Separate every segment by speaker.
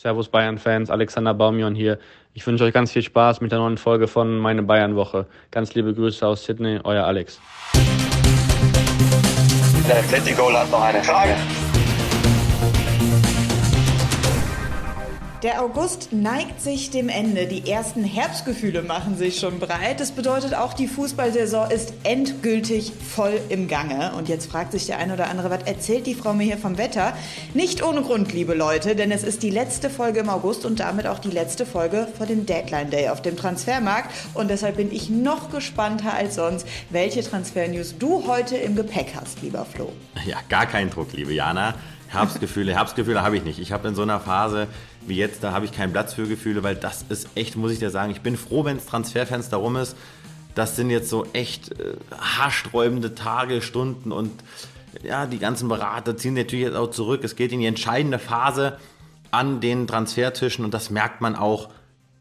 Speaker 1: Servus Bayern-Fans, Alexander Baumion hier. Ich wünsche euch ganz viel Spaß mit der neuen Folge von Meine Bayern-Woche. Ganz liebe Grüße aus Sydney, euer Alex.
Speaker 2: Der Atletico hat noch eine Frage.
Speaker 3: Der August neigt sich dem Ende. Die ersten Herbstgefühle machen sich schon breit. Das bedeutet auch, die Fußballsaison ist endgültig voll im Gange. Und jetzt fragt sich der eine oder andere, was erzählt die Frau mir hier vom Wetter? Nicht ohne Grund, liebe Leute, denn es ist die letzte Folge im August und damit auch die letzte Folge vor dem Deadline Day auf dem Transfermarkt. Und deshalb bin ich noch gespannter als sonst, welche Transfernews du heute im Gepäck hast, lieber Flo.
Speaker 4: Ja, gar kein Druck, liebe Jana. Herbstgefühle, Herbstgefühle habe ich nicht. Ich habe in so einer Phase wie jetzt, da habe ich keinen Platz für Gefühle, weil das ist echt, muss ich dir sagen, ich bin froh, wenn es Transferfenster rum ist. Das sind jetzt so echt äh, haarsträubende Tage, Stunden und ja, die ganzen Berater ziehen natürlich jetzt auch zurück. Es geht in die entscheidende Phase an den Transfertischen und das merkt man auch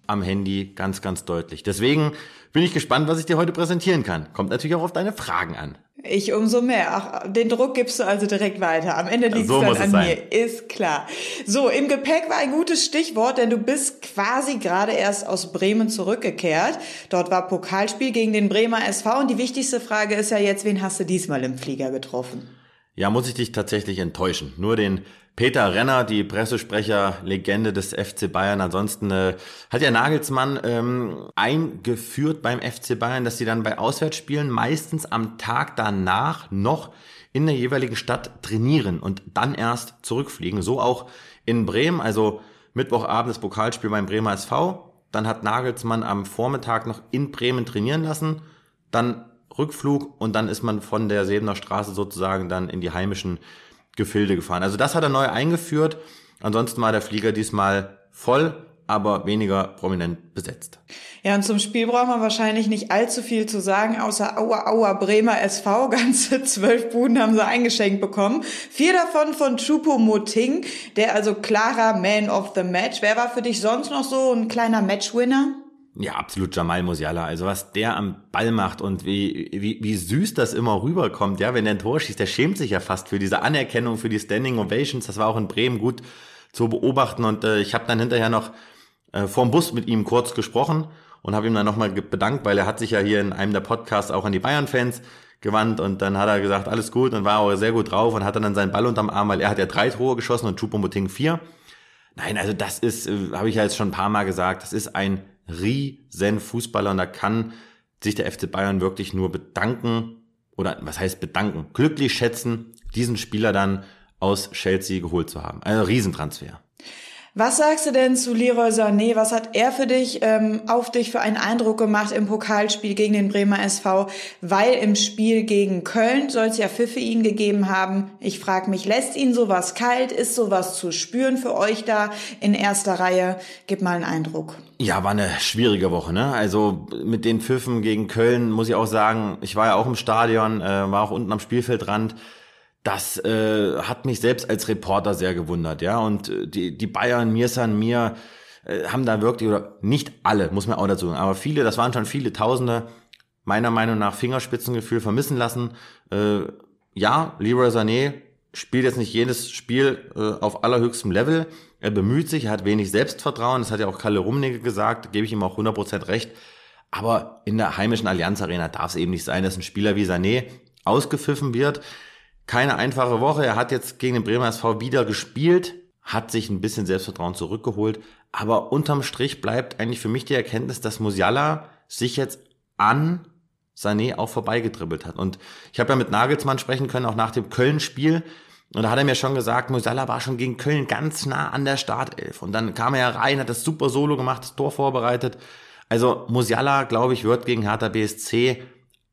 Speaker 4: am Handy ganz, ganz deutlich. Deswegen bin ich gespannt, was ich dir heute präsentieren kann. Kommt natürlich auch auf deine Fragen an.
Speaker 3: Ich umso mehr. Ach, den Druck gibst du also direkt weiter. Am Ende liegt so es dann an sein. mir, ist klar. So, im Gepäck war ein gutes Stichwort, denn du bist quasi gerade erst aus Bremen zurückgekehrt. Dort war Pokalspiel gegen den Bremer SV und die wichtigste Frage ist ja jetzt, wen hast du diesmal im Flieger getroffen?
Speaker 4: Ja, muss ich dich tatsächlich enttäuschen. Nur den Peter Renner, die Pressesprecher-Legende des FC Bayern. Ansonsten äh, hat ja Nagelsmann ähm, eingeführt beim FC Bayern, dass sie dann bei Auswärtsspielen meistens am Tag danach noch in der jeweiligen Stadt trainieren und dann erst zurückfliegen. So auch in Bremen, also Mittwochabend das Pokalspiel beim Bremer SV. Dann hat Nagelsmann am Vormittag noch in Bremen trainieren lassen. Dann Rückflug und dann ist man von der Sebener Straße sozusagen dann in die heimischen Gefilde gefahren. Also das hat er neu eingeführt. Ansonsten war der Flieger diesmal voll, aber weniger prominent besetzt.
Speaker 3: Ja, und zum Spiel braucht man wahrscheinlich nicht allzu viel zu sagen, außer Aua Aua Bremer SV. Ganze zwölf Buden haben sie eingeschenkt bekommen. Vier davon von Chupo Moting, der also klarer Man of the Match. Wer war für dich sonst noch so ein kleiner Matchwinner?
Speaker 4: Ja, absolut Jamal Musiala. Also was der am Ball macht und wie, wie, wie süß das immer rüberkommt, ja, wenn der ein Tor schießt, der schämt sich ja fast für diese Anerkennung, für die Standing Ovations. Das war auch in Bremen gut zu beobachten und äh, ich habe dann hinterher noch äh, vorm Bus mit ihm kurz gesprochen und habe ihm dann nochmal bedankt, weil er hat sich ja hier in einem der Podcasts auch an die Bayern-Fans gewandt und dann hat er gesagt, alles gut und war auch sehr gut drauf und hatte dann seinen Ball unterm Arm, weil er hat ja drei Tore geschossen und Choupo-Moting vier. Nein, also das ist, äh, habe ich ja jetzt schon ein paar Mal gesagt, das ist ein riesen Fußballer und da kann sich der FC Bayern wirklich nur bedanken oder was heißt bedanken, glücklich schätzen, diesen Spieler dann aus Chelsea geholt zu haben. Also Riesentransfer.
Speaker 3: Was sagst du denn zu Leroy Sané? Was hat er für dich, ähm, auf dich für einen Eindruck gemacht im Pokalspiel gegen den Bremer SV? Weil im Spiel gegen Köln soll es ja Pfiffe ihn gegeben haben. Ich frage mich, lässt ihn sowas kalt? Ist sowas zu spüren für euch da in erster Reihe? Gib mal einen Eindruck.
Speaker 4: Ja, war eine schwierige Woche, ne? Also mit den Pfiffen gegen Köln muss ich auch sagen, ich war ja auch im Stadion, äh, war auch unten am Spielfeldrand das äh, hat mich selbst als Reporter sehr gewundert, ja. Und äh, die, die Bayern, mir äh, haben da wirklich, oder nicht alle, muss man auch dazu sagen, aber viele, das waren schon viele Tausende, meiner Meinung nach Fingerspitzengefühl vermissen lassen. Äh, ja, Leroy Sané spielt jetzt nicht jedes Spiel äh, auf allerhöchstem Level. Er bemüht sich, er hat wenig Selbstvertrauen, das hat ja auch Kalle Rummenigge gesagt, gebe ich ihm auch 100% recht. Aber in der heimischen Allianz Arena darf es eben nicht sein, dass ein Spieler wie Sané ausgepfiffen wird keine einfache Woche. Er hat jetzt gegen den Bremer SV wieder gespielt, hat sich ein bisschen Selbstvertrauen zurückgeholt. Aber unterm Strich bleibt eigentlich für mich die Erkenntnis, dass Musiala sich jetzt an Sané auch vorbeigetribbelt hat. Und ich habe ja mit Nagelsmann sprechen können, auch nach dem Köln-Spiel. Und da hat er mir schon gesagt, Musiala war schon gegen Köln ganz nah an der Startelf. Und dann kam er ja rein, hat das super Solo gemacht, das Tor vorbereitet. Also Musiala, glaube ich, wird gegen Hertha BSC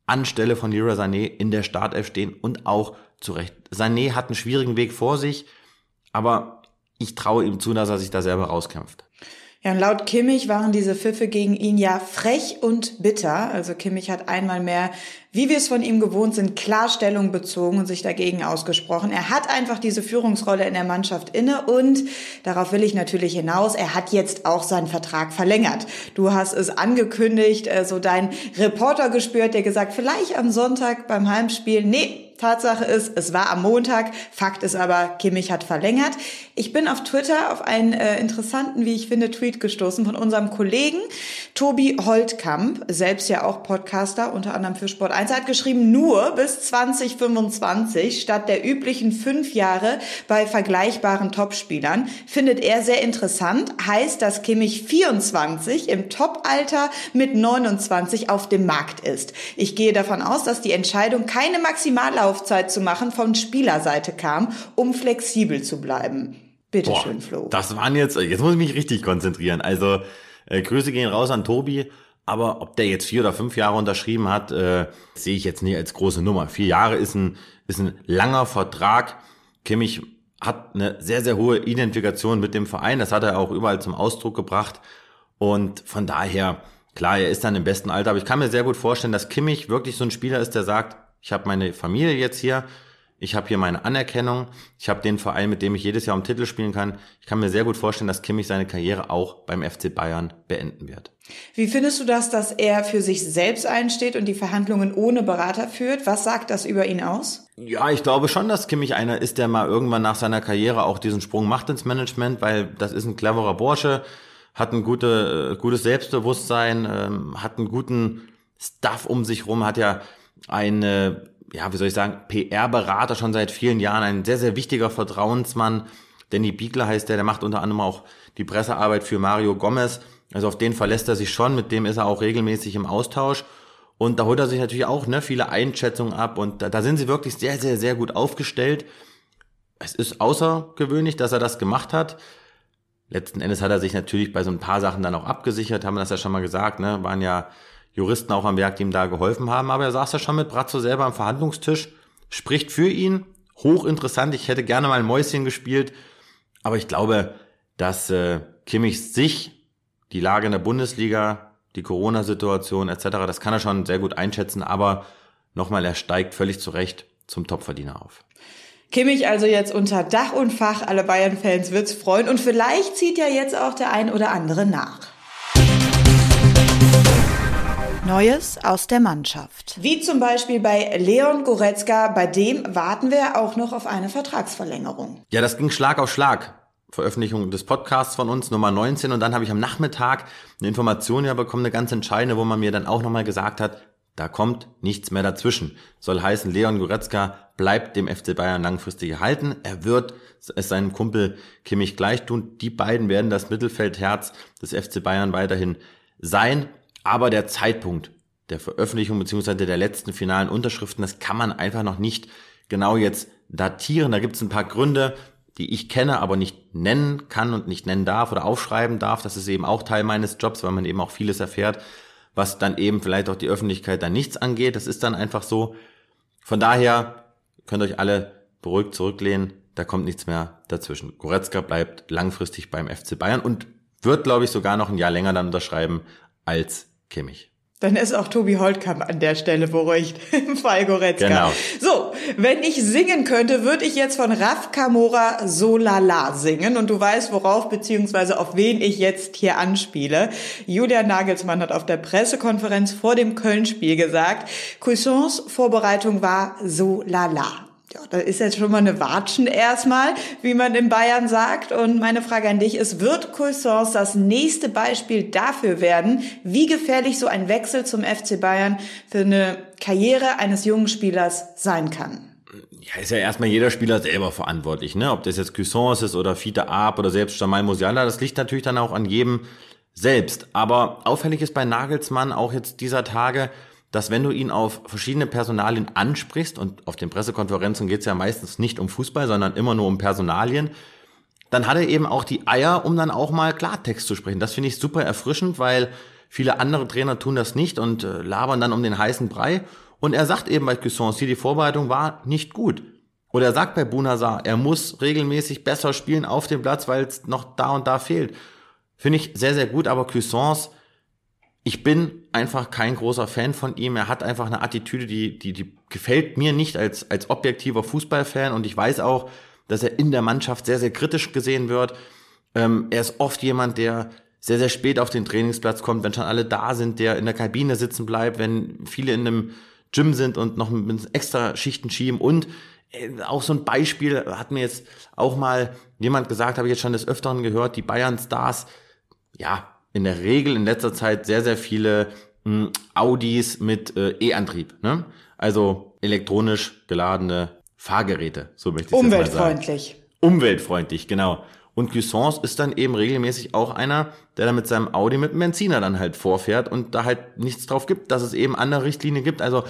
Speaker 4: anstelle von Leroy Sané in der Startelf stehen und auch zurecht. Sané hat einen schwierigen Weg vor sich, aber ich traue ihm zu, dass er sich da selber rauskämpft.
Speaker 3: Ja, und laut Kimmich waren diese Pfiffe gegen ihn ja frech und bitter. Also Kimmich hat einmal mehr, wie wir es von ihm gewohnt sind, Klarstellung bezogen und sich dagegen ausgesprochen. Er hat einfach diese Führungsrolle in der Mannschaft inne und darauf will ich natürlich hinaus, er hat jetzt auch seinen Vertrag verlängert. Du hast es angekündigt, äh, so dein Reporter gespürt, der gesagt, vielleicht am Sonntag beim Heimspiel, nee, Tatsache ist, es war am Montag. Fakt ist aber, Kimmich hat verlängert. Ich bin auf Twitter auf einen äh, interessanten, wie ich finde, Tweet gestoßen von unserem Kollegen Tobi Holtkamp, selbst ja auch Podcaster, unter anderem für Sport 1, hat geschrieben, nur bis 2025 statt der üblichen fünf Jahre bei vergleichbaren Topspielern findet er sehr interessant. Heißt, dass Kimmich 24 im Topalter mit 29 auf dem Markt ist. Ich gehe davon aus, dass die Entscheidung, keine Maximallaufzeit zu machen, von Spielerseite kam, um flexibel zu bleiben. Bitte Boah, schön, Flo.
Speaker 4: Das waren jetzt, jetzt muss ich mich richtig konzentrieren. Also äh, Grüße gehen raus an Tobi. Aber ob der jetzt vier oder fünf Jahre unterschrieben hat, äh, sehe ich jetzt nicht als große Nummer. Vier Jahre ist ein, ist ein langer Vertrag. Kimmich hat eine sehr, sehr hohe Identifikation mit dem Verein. Das hat er auch überall zum Ausdruck gebracht. Und von daher, klar, er ist dann im besten Alter. Aber ich kann mir sehr gut vorstellen, dass Kimmich wirklich so ein Spieler ist, der sagt, ich habe meine Familie jetzt hier, ich habe hier meine Anerkennung, ich habe den Verein, mit dem ich jedes Jahr um Titel spielen kann. Ich kann mir sehr gut vorstellen, dass Kimmich seine Karriere auch beim FC Bayern beenden wird.
Speaker 3: Wie findest du das, dass er für sich selbst einsteht und die Verhandlungen ohne Berater führt? Was sagt das über ihn aus?
Speaker 4: Ja, ich glaube schon, dass Kimmich einer ist, der mal irgendwann nach seiner Karriere auch diesen Sprung macht ins Management, weil das ist ein cleverer Bursche, hat ein gute, äh, gutes Selbstbewusstsein, ähm, hat einen guten Stuff um sich rum, hat ja eine ja, wie soll ich sagen, PR-Berater schon seit vielen Jahren, ein sehr, sehr wichtiger Vertrauensmann. Danny Biegler heißt der, der macht unter anderem auch die Pressearbeit für Mario Gomez. Also auf den verlässt er sich schon, mit dem ist er auch regelmäßig im Austausch. Und da holt er sich natürlich auch ne, viele Einschätzungen ab und da, da sind sie wirklich sehr, sehr, sehr gut aufgestellt. Es ist außergewöhnlich, dass er das gemacht hat. Letzten Endes hat er sich natürlich bei so ein paar Sachen dann auch abgesichert, haben wir das ja schon mal gesagt, ne? Waren ja Juristen auch am Werk, die ihm da geholfen haben. Aber er saß ja schon mit Brazzo selber am Verhandlungstisch, spricht für ihn. Hochinteressant. Ich hätte gerne mal ein Mäuschen gespielt. Aber ich glaube, dass äh, Kimmich sich, die Lage in der Bundesliga, die Corona-Situation etc., das kann er schon sehr gut einschätzen. Aber nochmal, er steigt völlig zurecht zum Topverdiener auf.
Speaker 3: Kimmich also jetzt unter Dach und Fach. Alle Bayern-Fans wird's freuen. Und vielleicht zieht ja jetzt auch der ein oder andere nach. Neues aus der Mannschaft. Wie zum Beispiel bei Leon Goretzka, bei dem warten wir auch noch auf eine Vertragsverlängerung.
Speaker 4: Ja, das ging Schlag auf Schlag. Veröffentlichung des Podcasts von uns, Nummer 19. Und dann habe ich am Nachmittag eine Information ja bekommen, eine ganz entscheidende, wo man mir dann auch nochmal gesagt hat, da kommt nichts mehr dazwischen. Soll heißen, Leon Goretzka bleibt dem FC Bayern langfristig erhalten. Er wird es seinem Kumpel Kimmich gleich tun. Die beiden werden das Mittelfeldherz des FC Bayern weiterhin sein. Aber der Zeitpunkt der Veröffentlichung beziehungsweise der letzten finalen Unterschriften, das kann man einfach noch nicht genau jetzt datieren. Da gibt es ein paar Gründe, die ich kenne, aber nicht nennen kann und nicht nennen darf oder aufschreiben darf. Das ist eben auch Teil meines Jobs, weil man eben auch vieles erfährt, was dann eben vielleicht auch die Öffentlichkeit dann nichts angeht. Das ist dann einfach so. Von daher könnt euch alle beruhigt zurücklehnen. Da kommt nichts mehr dazwischen. Goretzka bleibt langfristig beim FC Bayern und wird, glaube ich, sogar noch ein Jahr länger dann unterschreiben als Kimmich.
Speaker 3: Dann ist auch Tobi Holtkamp an der Stelle beruhigt im Fall Goretzka.
Speaker 4: Genau.
Speaker 3: So, wenn ich singen könnte, würde ich jetzt von Raf Kamora Solala singen. Und du weißt, worauf beziehungsweise auf wen ich jetzt hier anspiele. Julian Nagelsmann hat auf der Pressekonferenz vor dem Köln-Spiel gesagt, Cuissons Vorbereitung war Solala. Ja, da ist jetzt schon mal eine Watschen erstmal, wie man in Bayern sagt. Und meine Frage an dich ist, wird Cuisance das nächste Beispiel dafür werden, wie gefährlich so ein Wechsel zum FC Bayern für eine Karriere eines jungen Spielers sein kann?
Speaker 4: Ja, ist ja erstmal jeder Spieler selber verantwortlich, ne? Ob das jetzt Cuisance ist oder Fiete Arp oder selbst Jamal Musiala, das liegt natürlich dann auch an jedem selbst. Aber auffällig ist bei Nagelsmann auch jetzt dieser Tage, dass wenn du ihn auf verschiedene Personalien ansprichst, und auf den Pressekonferenzen geht es ja meistens nicht um Fußball, sondern immer nur um Personalien, dann hat er eben auch die Eier, um dann auch mal Klartext zu sprechen. Das finde ich super erfrischend, weil viele andere Trainer tun das nicht und äh, labern dann um den heißen Brei. Und er sagt eben bei Cuisance, die Vorbereitung war nicht gut. Oder er sagt bei Bunazar, er muss regelmäßig besser spielen auf dem Platz, weil es noch da und da fehlt. Finde ich sehr, sehr gut, aber Cuisance ich bin einfach kein großer Fan von ihm. Er hat einfach eine Attitüde, die, die, die gefällt mir nicht als, als objektiver Fußballfan. Und ich weiß auch, dass er in der Mannschaft sehr, sehr kritisch gesehen wird. Ähm, er ist oft jemand, der sehr, sehr spät auf den Trainingsplatz kommt, wenn schon alle da sind, der in der Kabine sitzen bleibt, wenn viele in einem Gym sind und noch mit extra Schichten schieben und äh, auch so ein Beispiel hat mir jetzt auch mal jemand gesagt, habe ich jetzt schon des Öfteren gehört, die Bayern Stars, ja, in der Regel in letzter Zeit sehr, sehr viele mh, hm, Audis mit äh, E-Antrieb, ne? Also elektronisch geladene Fahrgeräte, so möchte ich
Speaker 3: Umweltfreundlich. Mal sagen. Umweltfreundlich.
Speaker 4: Umweltfreundlich, genau. Und Cuisance ist dann eben regelmäßig auch einer, der dann mit seinem Audi mit einem Benziner dann halt vorfährt und da halt nichts drauf gibt, dass es eben andere Richtlinien gibt. Also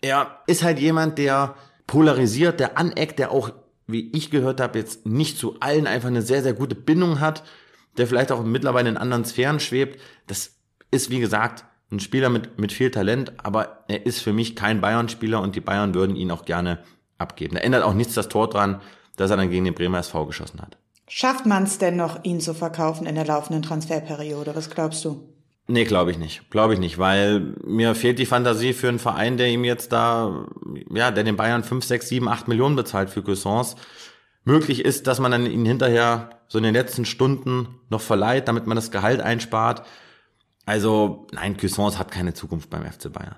Speaker 4: er ist halt jemand, der polarisiert, der aneckt, der auch, wie ich gehört habe, jetzt nicht zu allen einfach eine sehr, sehr gute Bindung hat, der vielleicht auch mittlerweile in anderen Sphären schwebt. Das ist, wie gesagt, ein Spieler mit, mit viel Talent, aber er ist für mich kein Bayern-Spieler und die Bayern würden ihn auch gerne abgeben. Da ändert auch nichts das Tor dran, dass er dann gegen den Bremer SV geschossen hat.
Speaker 3: Schafft man es denn noch, ihn zu verkaufen in der laufenden Transferperiode? Was glaubst du?
Speaker 4: Nee, glaube ich nicht. Glaube ich nicht, weil mir fehlt die Fantasie für einen Verein, der ihm jetzt da, ja, der den Bayern 5, 6, 7, 8 Millionen bezahlt für Cuisance. Möglich ist, dass man dann ihn hinterher so in den letzten Stunden noch verleiht, damit man das Gehalt einspart. Also, nein, Cuisance hat keine Zukunft beim FC Bayern.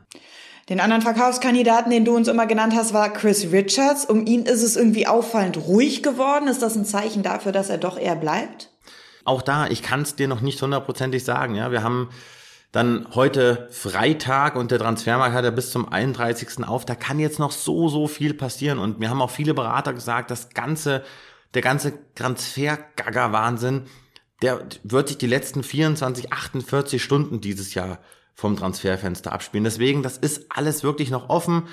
Speaker 3: Den anderen Verkaufskandidaten, den du uns immer genannt hast, war Chris Richards. Um ihn ist es irgendwie auffallend ruhig geworden. Ist das ein Zeichen dafür, dass er doch eher bleibt?
Speaker 4: Auch da, ich kann es dir noch nicht hundertprozentig sagen. Ja, wir haben dann heute Freitag und der Transfermarkt hat ja bis zum 31. auf. Da kann jetzt noch so, so viel passieren. Und mir haben auch viele Berater gesagt, das ganze, der ganze Transfer-Gaga-Wahnsinn, der wird sich die letzten 24, 48 Stunden dieses Jahr vom Transferfenster abspielen. Deswegen, das ist alles wirklich noch offen.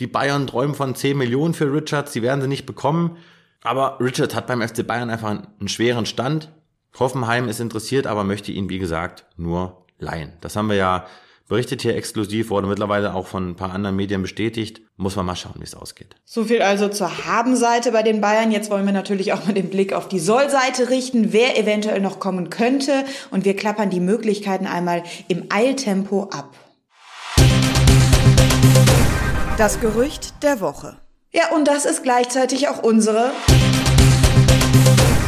Speaker 4: Die Bayern träumen von 10 Millionen für Richards, die werden sie nicht bekommen. Aber Richards hat beim FC Bayern einfach einen schweren Stand. Hoffenheim ist interessiert, aber möchte ihn, wie gesagt, nur leihen. Das haben wir ja berichtet hier exklusiv, wurde mittlerweile auch von ein paar anderen Medien bestätigt. Muss man mal schauen, wie es ausgeht.
Speaker 3: So viel also zur Haben-Seite bei den Bayern. Jetzt wollen wir natürlich auch mal den Blick auf die Soll-Seite richten, wer eventuell noch kommen könnte. Und wir klappern die Möglichkeiten einmal im Eiltempo ab. Das Gerücht der Woche. Ja, und das ist gleichzeitig auch unsere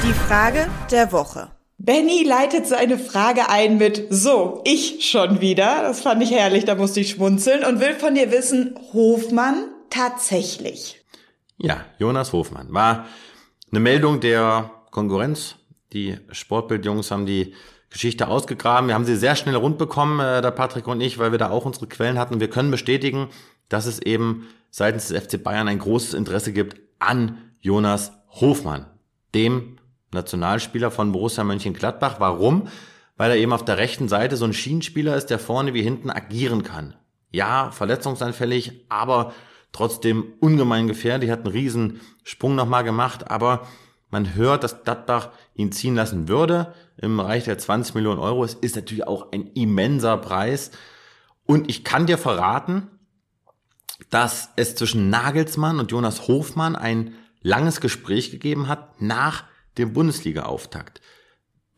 Speaker 3: Die Frage der Woche. Benny leitet seine Frage ein mit So, ich schon wieder. Das fand ich herrlich, da musste ich schmunzeln und will von dir wissen, Hofmann tatsächlich.
Speaker 4: Ja, Jonas Hofmann war eine Meldung der Konkurrenz. Die Sportbildjungs haben die Geschichte ausgegraben. Wir haben sie sehr schnell rund bekommen, äh, der Patrick und ich, weil wir da auch unsere Quellen hatten. Wir können bestätigen, dass es eben seitens des FC Bayern ein großes Interesse gibt an Jonas Hofmann, dem Nationalspieler von Borussia Mönchengladbach. Warum? Weil er eben auf der rechten Seite so ein Schienenspieler ist, der vorne wie hinten agieren kann. Ja, verletzungsanfällig, aber trotzdem ungemein gefährlich, hat einen riesen Sprung nochmal gemacht, aber man hört, dass Gladbach ihn ziehen lassen würde im Bereich der 20 Millionen Euro. Es ist natürlich auch ein immenser Preis. Und ich kann dir verraten, dass es zwischen Nagelsmann und Jonas Hofmann ein langes Gespräch gegeben hat nach dem Bundesliga-Auftakt.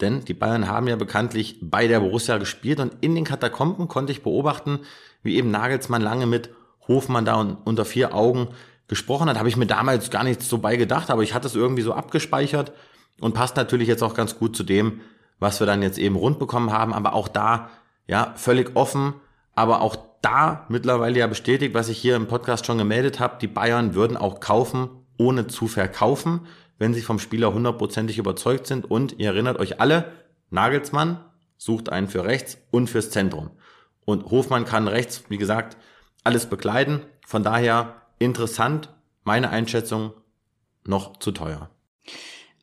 Speaker 4: Denn die Bayern haben ja bekanntlich bei der Borussia gespielt und in den Katakomben konnte ich beobachten, wie eben Nagelsmann lange mit Hofmann da unter vier Augen gesprochen hat. Habe ich mir damals gar nichts so bei gedacht, aber ich hatte es irgendwie so abgespeichert und passt natürlich jetzt auch ganz gut zu dem, was wir dann jetzt eben rund bekommen haben. Aber auch da, ja, völlig offen, aber auch da mittlerweile ja bestätigt, was ich hier im Podcast schon gemeldet habe, die Bayern würden auch kaufen, ohne zu verkaufen wenn sie vom Spieler hundertprozentig überzeugt sind. Und ihr erinnert euch alle, Nagelsmann sucht einen für rechts und fürs Zentrum. Und Hofmann kann rechts, wie gesagt, alles bekleiden. Von daher interessant, meine Einschätzung noch zu teuer.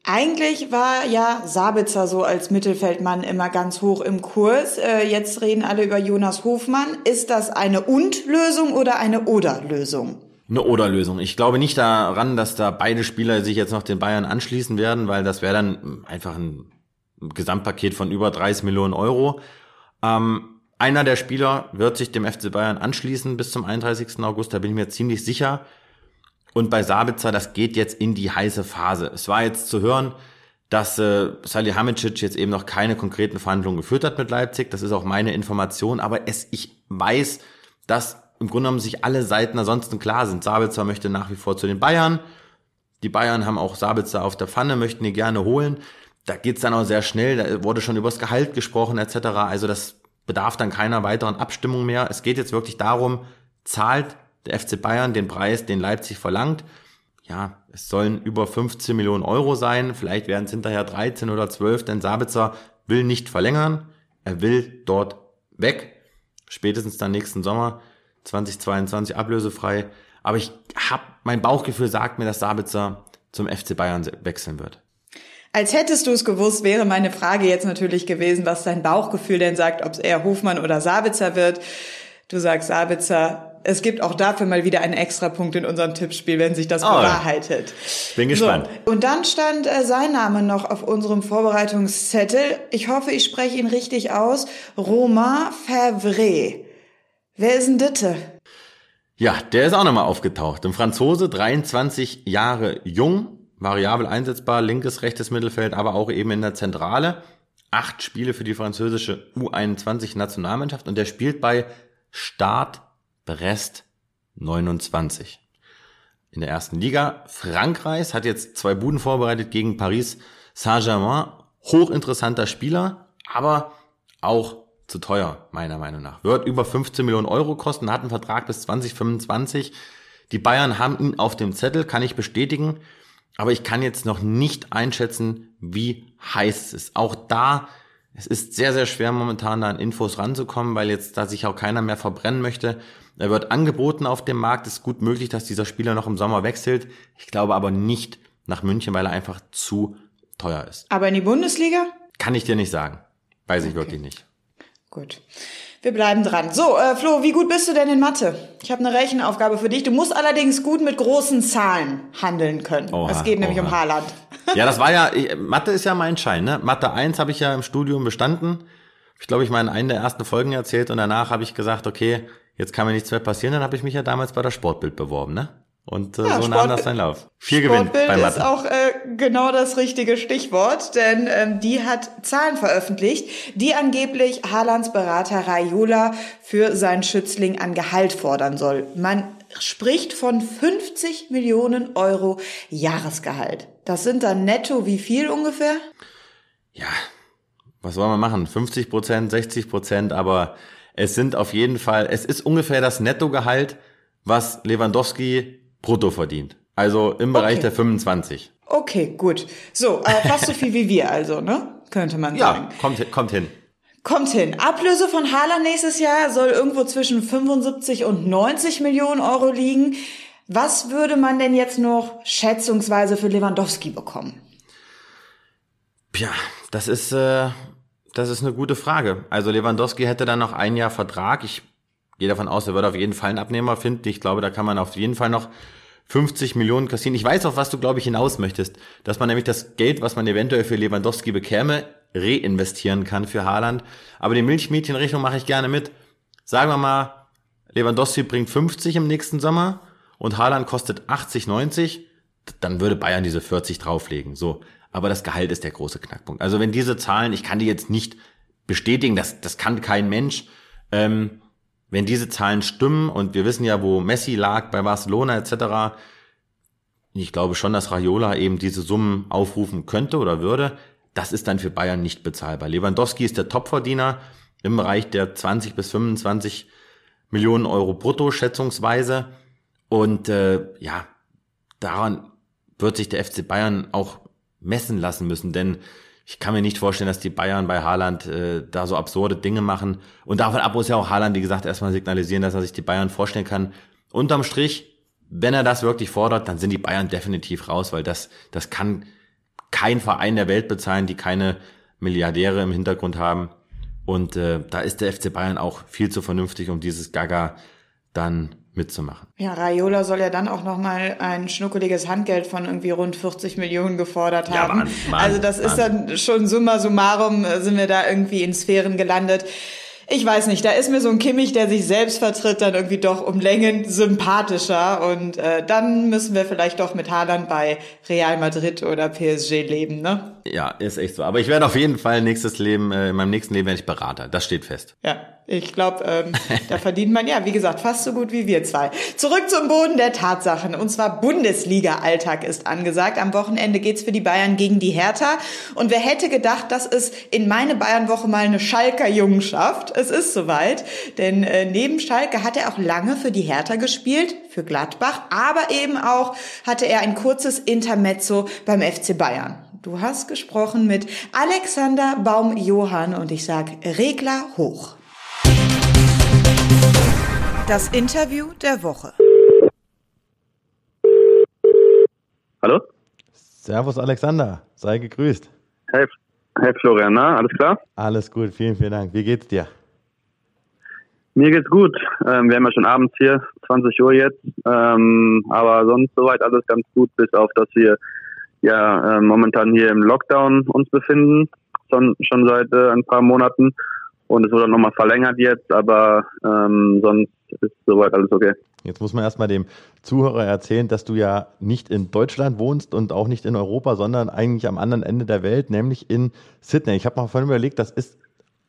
Speaker 3: Eigentlich war ja Sabitzer so als Mittelfeldmann immer ganz hoch im Kurs. Äh, jetzt reden alle über Jonas Hofmann. Ist das eine Und-Lösung oder eine Oder-Lösung?
Speaker 4: Eine Oder-Lösung. Ich glaube nicht daran, dass da beide Spieler sich jetzt noch den Bayern anschließen werden, weil das wäre dann einfach ein Gesamtpaket von über 30 Millionen Euro. Ähm, einer der Spieler wird sich dem FC Bayern anschließen bis zum 31. August, da bin ich mir ziemlich sicher. Und bei Sabitzer, das geht jetzt in die heiße Phase. Es war jetzt zu hören, dass äh, Salihamidzic jetzt eben noch keine konkreten Verhandlungen geführt hat mit Leipzig. Das ist auch meine Information. Aber es, ich weiß, dass im Grunde genommen sich alle Seiten ansonsten klar sind. Sabitzer möchte nach wie vor zu den Bayern. Die Bayern haben auch Sabitzer auf der Pfanne, möchten ihn gerne holen. Da geht's dann auch sehr schnell. Da wurde schon übers Gehalt gesprochen etc. Also das bedarf dann keiner weiteren Abstimmung mehr. Es geht jetzt wirklich darum, zahlt der FC Bayern den Preis, den Leipzig verlangt. Ja, es sollen über 15 Millionen Euro sein. Vielleicht werden es hinterher 13 oder 12, denn Sabitzer will nicht verlängern. Er will dort weg. Spätestens dann nächsten Sommer 2022 ablösefrei. Aber ich habe mein Bauchgefühl sagt mir, dass Sabitzer zum FC Bayern wechseln wird.
Speaker 3: Als hättest du es gewusst, wäre meine Frage jetzt natürlich gewesen, was dein Bauchgefühl denn sagt, ob es eher Hofmann oder Sabitzer wird. Du sagst Sabitzer. Es gibt auch dafür mal wieder einen Extrapunkt in unserem Tippspiel, wenn sich das oh, bewahrheitet.
Speaker 4: Bin gespannt.
Speaker 3: So, und dann stand äh, sein Name noch auf unserem Vorbereitungszettel. Ich hoffe, ich spreche ihn richtig aus. Romain Favre. Wer ist denn Ditte?
Speaker 4: Ja, der ist auch nochmal aufgetaucht. Ein Franzose, 23 Jahre jung, variabel einsetzbar, linkes, rechtes Mittelfeld, aber auch eben in der Zentrale. Acht Spiele für die französische U21-Nationalmannschaft und der spielt bei Start Brest 29. In der ersten Liga. Frankreich hat jetzt zwei Buden vorbereitet gegen Paris Saint-Germain. Hochinteressanter Spieler, aber auch zu teuer, meiner Meinung nach. Wird über 15 Millionen Euro kosten, hat einen Vertrag bis 2025. Die Bayern haben ihn auf dem Zettel, kann ich bestätigen. Aber ich kann jetzt noch nicht einschätzen, wie heiß es ist. Auch da, es ist sehr, sehr schwer momentan da an Infos ranzukommen, weil jetzt da sich auch keiner mehr verbrennen möchte. Er wird angeboten auf dem Markt. Es ist gut möglich, dass dieser Spieler noch im Sommer wechselt. Ich glaube aber nicht nach München, weil er einfach zu teuer ist.
Speaker 3: Aber in die Bundesliga?
Speaker 4: Kann ich dir nicht sagen. Weiß okay. ich wirklich nicht.
Speaker 3: Gut. Wir bleiben dran. So, äh, Flo, wie gut bist du denn in Mathe? Ich habe eine Rechenaufgabe für dich. Du musst allerdings gut mit großen Zahlen handeln können. Oha, es geht nämlich oha. um Haaland.
Speaker 4: Ja, das war ja, ich, Mathe ist ja mein Schein. Ne? Mathe 1 habe ich ja im Studium bestanden. Ich glaube, ich mal in einer der ersten Folgen erzählt und danach habe ich gesagt, okay, jetzt kann mir nichts mehr passieren. Dann habe ich mich ja damals bei der Sportbild beworben. Ne? Und äh, ja, so Sport nahm das seinen Lauf.
Speaker 3: Viel Gewinn bei Mathe. ist auch äh, genau das richtige Stichwort, denn ähm, die hat Zahlen veröffentlicht, die angeblich Haalands Berater Raiola für seinen Schützling an Gehalt fordern soll. Man spricht von 50 Millionen Euro Jahresgehalt. Das sind dann netto wie viel ungefähr?
Speaker 4: Ja, was wollen wir machen? 50 Prozent, 60 Prozent, aber es sind auf jeden Fall, es ist ungefähr das Nettogehalt, was Lewandowski brutto verdient. Also im Bereich okay. der 25.
Speaker 3: Okay, gut. So, äh, fast so viel wie wir also, ne? Könnte man sagen.
Speaker 4: Ja, kommt, kommt hin.
Speaker 3: Kommt hin. Ablöse von Haaland nächstes Jahr soll irgendwo zwischen 75 und 90 Millionen Euro liegen. Was würde man denn jetzt noch schätzungsweise für Lewandowski bekommen?
Speaker 4: Ja, das ist, äh, das ist eine gute Frage. Also Lewandowski hätte dann noch ein Jahr Vertrag. Ich gehe davon aus, er wird auf jeden Fall einen Abnehmer finden. Ich glaube, da kann man auf jeden Fall noch 50 Millionen kassieren. Ich weiß auch, was du, glaube ich, hinaus möchtest. Dass man nämlich das Geld, was man eventuell für Lewandowski bekäme, reinvestieren kann für Haaland. Aber die Milchmädchenrechnung mache ich gerne mit. Sagen wir mal, Lewandowski bringt 50 im nächsten Sommer und Haaland kostet 80, 90, dann würde Bayern diese 40 drauflegen. So. Aber das Gehalt ist der große Knackpunkt. Also wenn diese Zahlen, ich kann die jetzt nicht bestätigen, das, das kann kein Mensch. Ähm, wenn diese Zahlen stimmen und wir wissen ja, wo Messi lag bei Barcelona etc., ich glaube schon, dass Raiola eben diese Summen aufrufen könnte oder würde. Das ist dann für Bayern nicht bezahlbar. Lewandowski ist der Topverdiener im Bereich der 20 bis 25 Millionen Euro brutto schätzungsweise. Und äh, ja, daran wird sich der FC Bayern auch messen lassen müssen, denn ich kann mir nicht vorstellen, dass die Bayern bei Haaland äh, da so absurde Dinge machen. Und davon ab muss ja auch Haaland, wie gesagt, erstmal signalisieren, dass er sich die Bayern vorstellen kann. Unterm Strich, wenn er das wirklich fordert, dann sind die Bayern definitiv raus, weil das, das kann kein Verein der Welt bezahlen, die keine Milliardäre im Hintergrund haben. Und äh, da ist der FC Bayern auch viel zu vernünftig, um dieses Gaga dann mitzumachen.
Speaker 3: Ja, Raiola soll ja dann auch nochmal ein schnuckeliges Handgeld von irgendwie rund 40 Millionen gefordert haben. Ja, Mann, Mann, also das Mann. ist dann schon summa summarum äh, sind wir da irgendwie in Sphären gelandet. Ich weiß nicht, da ist mir so ein Kimmich, der sich selbst vertritt, dann irgendwie doch um Längen sympathischer. Und äh, dann müssen wir vielleicht doch mit Haaland bei Real Madrid oder PSG leben, ne?
Speaker 5: Ja, ist echt so. Aber ich werde auf jeden Fall nächstes Leben, äh, in meinem nächsten Leben werde ich Berater. Das steht fest.
Speaker 3: Ja, ich glaube, ähm, da verdient man ja, wie gesagt, fast so gut wie wir zwei. Zurück zum Boden der Tatsachen. Und zwar Bundesliga-Alltag ist angesagt. Am Wochenende geht's für die Bayern gegen die Hertha. Und wer hätte gedacht, dass es in meine Bayern-Woche mal eine Schalker Jungen schafft? Es ist soweit. Denn äh, neben Schalke hat er auch lange für die Hertha gespielt, für Gladbach. Aber eben auch hatte er ein kurzes Intermezzo beim FC Bayern. Du hast gesprochen mit Alexander Baum-Johann und ich sag Regler hoch. Das Interview der Woche.
Speaker 6: Hallo?
Speaker 4: Servus Alexander, sei gegrüßt.
Speaker 6: Hey, hey Florian, na, alles klar?
Speaker 4: Alles gut, vielen, vielen Dank. Wie geht's dir?
Speaker 6: Mir geht's gut. Ähm, wir haben ja schon abends hier, 20 Uhr jetzt. Ähm, aber sonst soweit alles ganz gut, bis auf, dass wir ja äh, momentan hier im Lockdown uns befinden, schon, schon seit äh, ein paar Monaten. Und es wurde nochmal verlängert jetzt, aber ähm, sonst ist soweit alles okay.
Speaker 4: Jetzt muss man erstmal dem Zuhörer erzählen, dass du ja nicht in Deutschland wohnst und auch nicht in Europa, sondern eigentlich am anderen Ende der Welt, nämlich in Sydney. Ich habe mal vorhin überlegt, das ist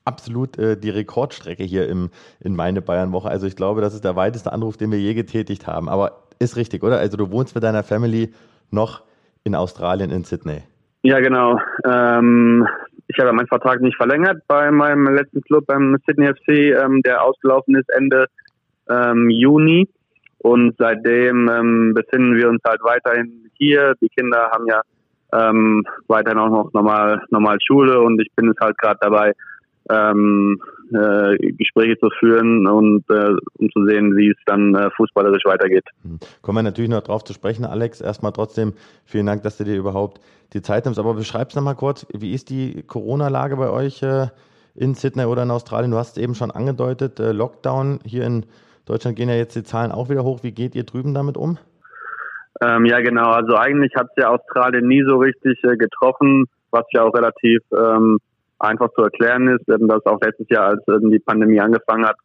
Speaker 4: absolut äh, die Rekordstrecke hier im, in meine Bayern-Woche. Also ich glaube, das ist der weiteste Anruf, den wir je getätigt haben. Aber ist richtig, oder? Also du wohnst mit deiner Family noch in Australien, in Sydney.
Speaker 6: Ja, genau. Ähm, ich habe meinen Vertrag nicht verlängert bei meinem letzten Club beim Sydney FC, ähm, der ausgelaufen ist Ende ähm, Juni. Und seitdem ähm, befinden wir uns halt weiterhin hier. Die Kinder haben ja ähm, weiterhin auch noch normal, normal Schule und ich bin es halt gerade dabei, ähm, äh, Gespräche zu führen und äh, um zu sehen, wie es dann äh, fußballerisch weitergeht.
Speaker 4: Hm. Kommen wir natürlich noch drauf zu sprechen, Alex. Erstmal trotzdem vielen Dank, dass du dir überhaupt die Zeit nimmst. Aber beschreib's noch mal kurz, wie ist die Corona-Lage bei euch äh, in Sydney oder in Australien? Du hast es eben schon angedeutet, äh, Lockdown. Hier in Deutschland gehen ja jetzt die Zahlen auch wieder hoch. Wie geht ihr drüben damit um?
Speaker 6: Ähm, ja, genau. Also eigentlich hat es ja Australien nie so richtig getroffen, was ja auch relativ ähm, einfach zu erklären ist, ähm, dass auch letztes Jahr, als ähm, die Pandemie angefangen hat,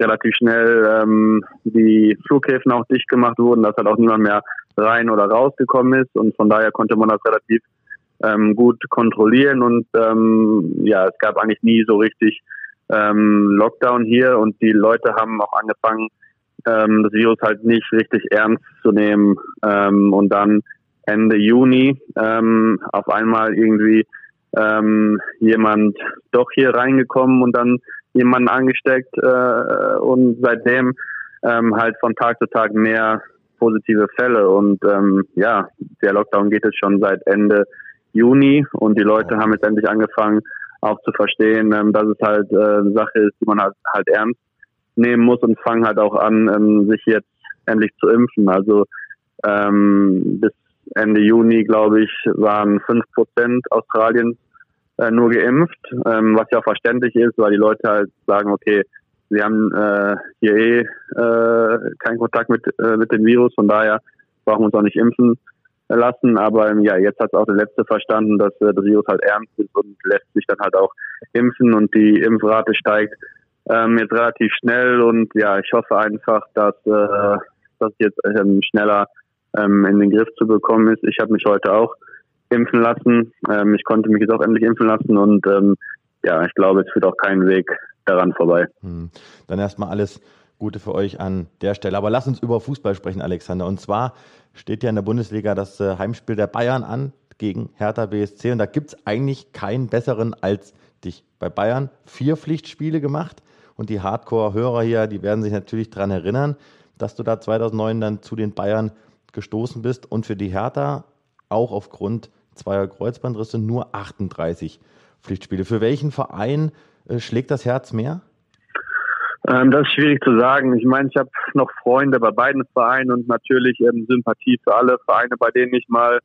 Speaker 6: relativ schnell ähm, die Flughäfen auch dicht gemacht wurden, dass halt auch niemand mehr rein oder rausgekommen ist. Und von daher konnte man das relativ ähm, gut kontrollieren. Und ähm, ja, es gab eigentlich nie so richtig ähm, Lockdown hier. Und die Leute haben auch angefangen, ähm, das Virus halt nicht richtig ernst zu nehmen. Ähm, und dann Ende Juni ähm, auf einmal irgendwie ähm, jemand doch hier reingekommen und dann jemanden angesteckt äh, und seitdem ähm, halt von Tag zu Tag mehr positive Fälle und ähm, ja, der Lockdown geht jetzt schon seit Ende Juni und die Leute haben jetzt endlich angefangen auch zu verstehen, ähm, dass es halt äh, eine Sache ist, die man halt, halt ernst nehmen muss und fangen halt auch an, ähm, sich jetzt endlich zu impfen. Also ähm, bis Ende Juni, glaube ich, waren fünf Prozent Australiens äh, nur geimpft, ähm, was ja verständlich ist, weil die Leute halt sagen, okay, sie haben äh, hier eh äh, keinen Kontakt mit, äh, mit dem Virus, von daher brauchen wir uns auch nicht impfen lassen. Aber ähm, ja, jetzt hat auch der Letzte verstanden, dass äh, das Virus halt ernst ist und lässt sich dann halt auch impfen und die Impfrate steigt ähm, jetzt relativ schnell und ja, ich hoffe einfach, dass äh, das jetzt ähm, schneller ähm, in den Griff zu bekommen ist. Ich habe mich heute auch impfen lassen. Ähm, ich konnte mich jetzt auch endlich impfen lassen und ähm, ja, ich glaube, es führt auch kein Weg daran vorbei.
Speaker 4: Hm. Dann erstmal alles Gute für euch an der Stelle. Aber lass uns über Fußball sprechen, Alexander. Und zwar steht ja in der Bundesliga das äh, Heimspiel der Bayern an gegen Hertha BSC. Und da gibt es eigentlich keinen besseren als dich. Bei Bayern vier Pflichtspiele gemacht. Und die Hardcore-Hörer hier, die werden sich natürlich daran erinnern, dass du da 2009 dann zu den Bayern gestoßen bist und für die Hertha auch aufgrund zweier Kreuzbandrisse nur 38 Pflichtspiele. Für welchen Verein äh, schlägt das Herz mehr?
Speaker 6: Ähm, das ist schwierig zu sagen. Ich meine, ich habe noch Freunde bei beiden Vereinen und natürlich ähm, Sympathie für alle Vereine, bei denen ich mal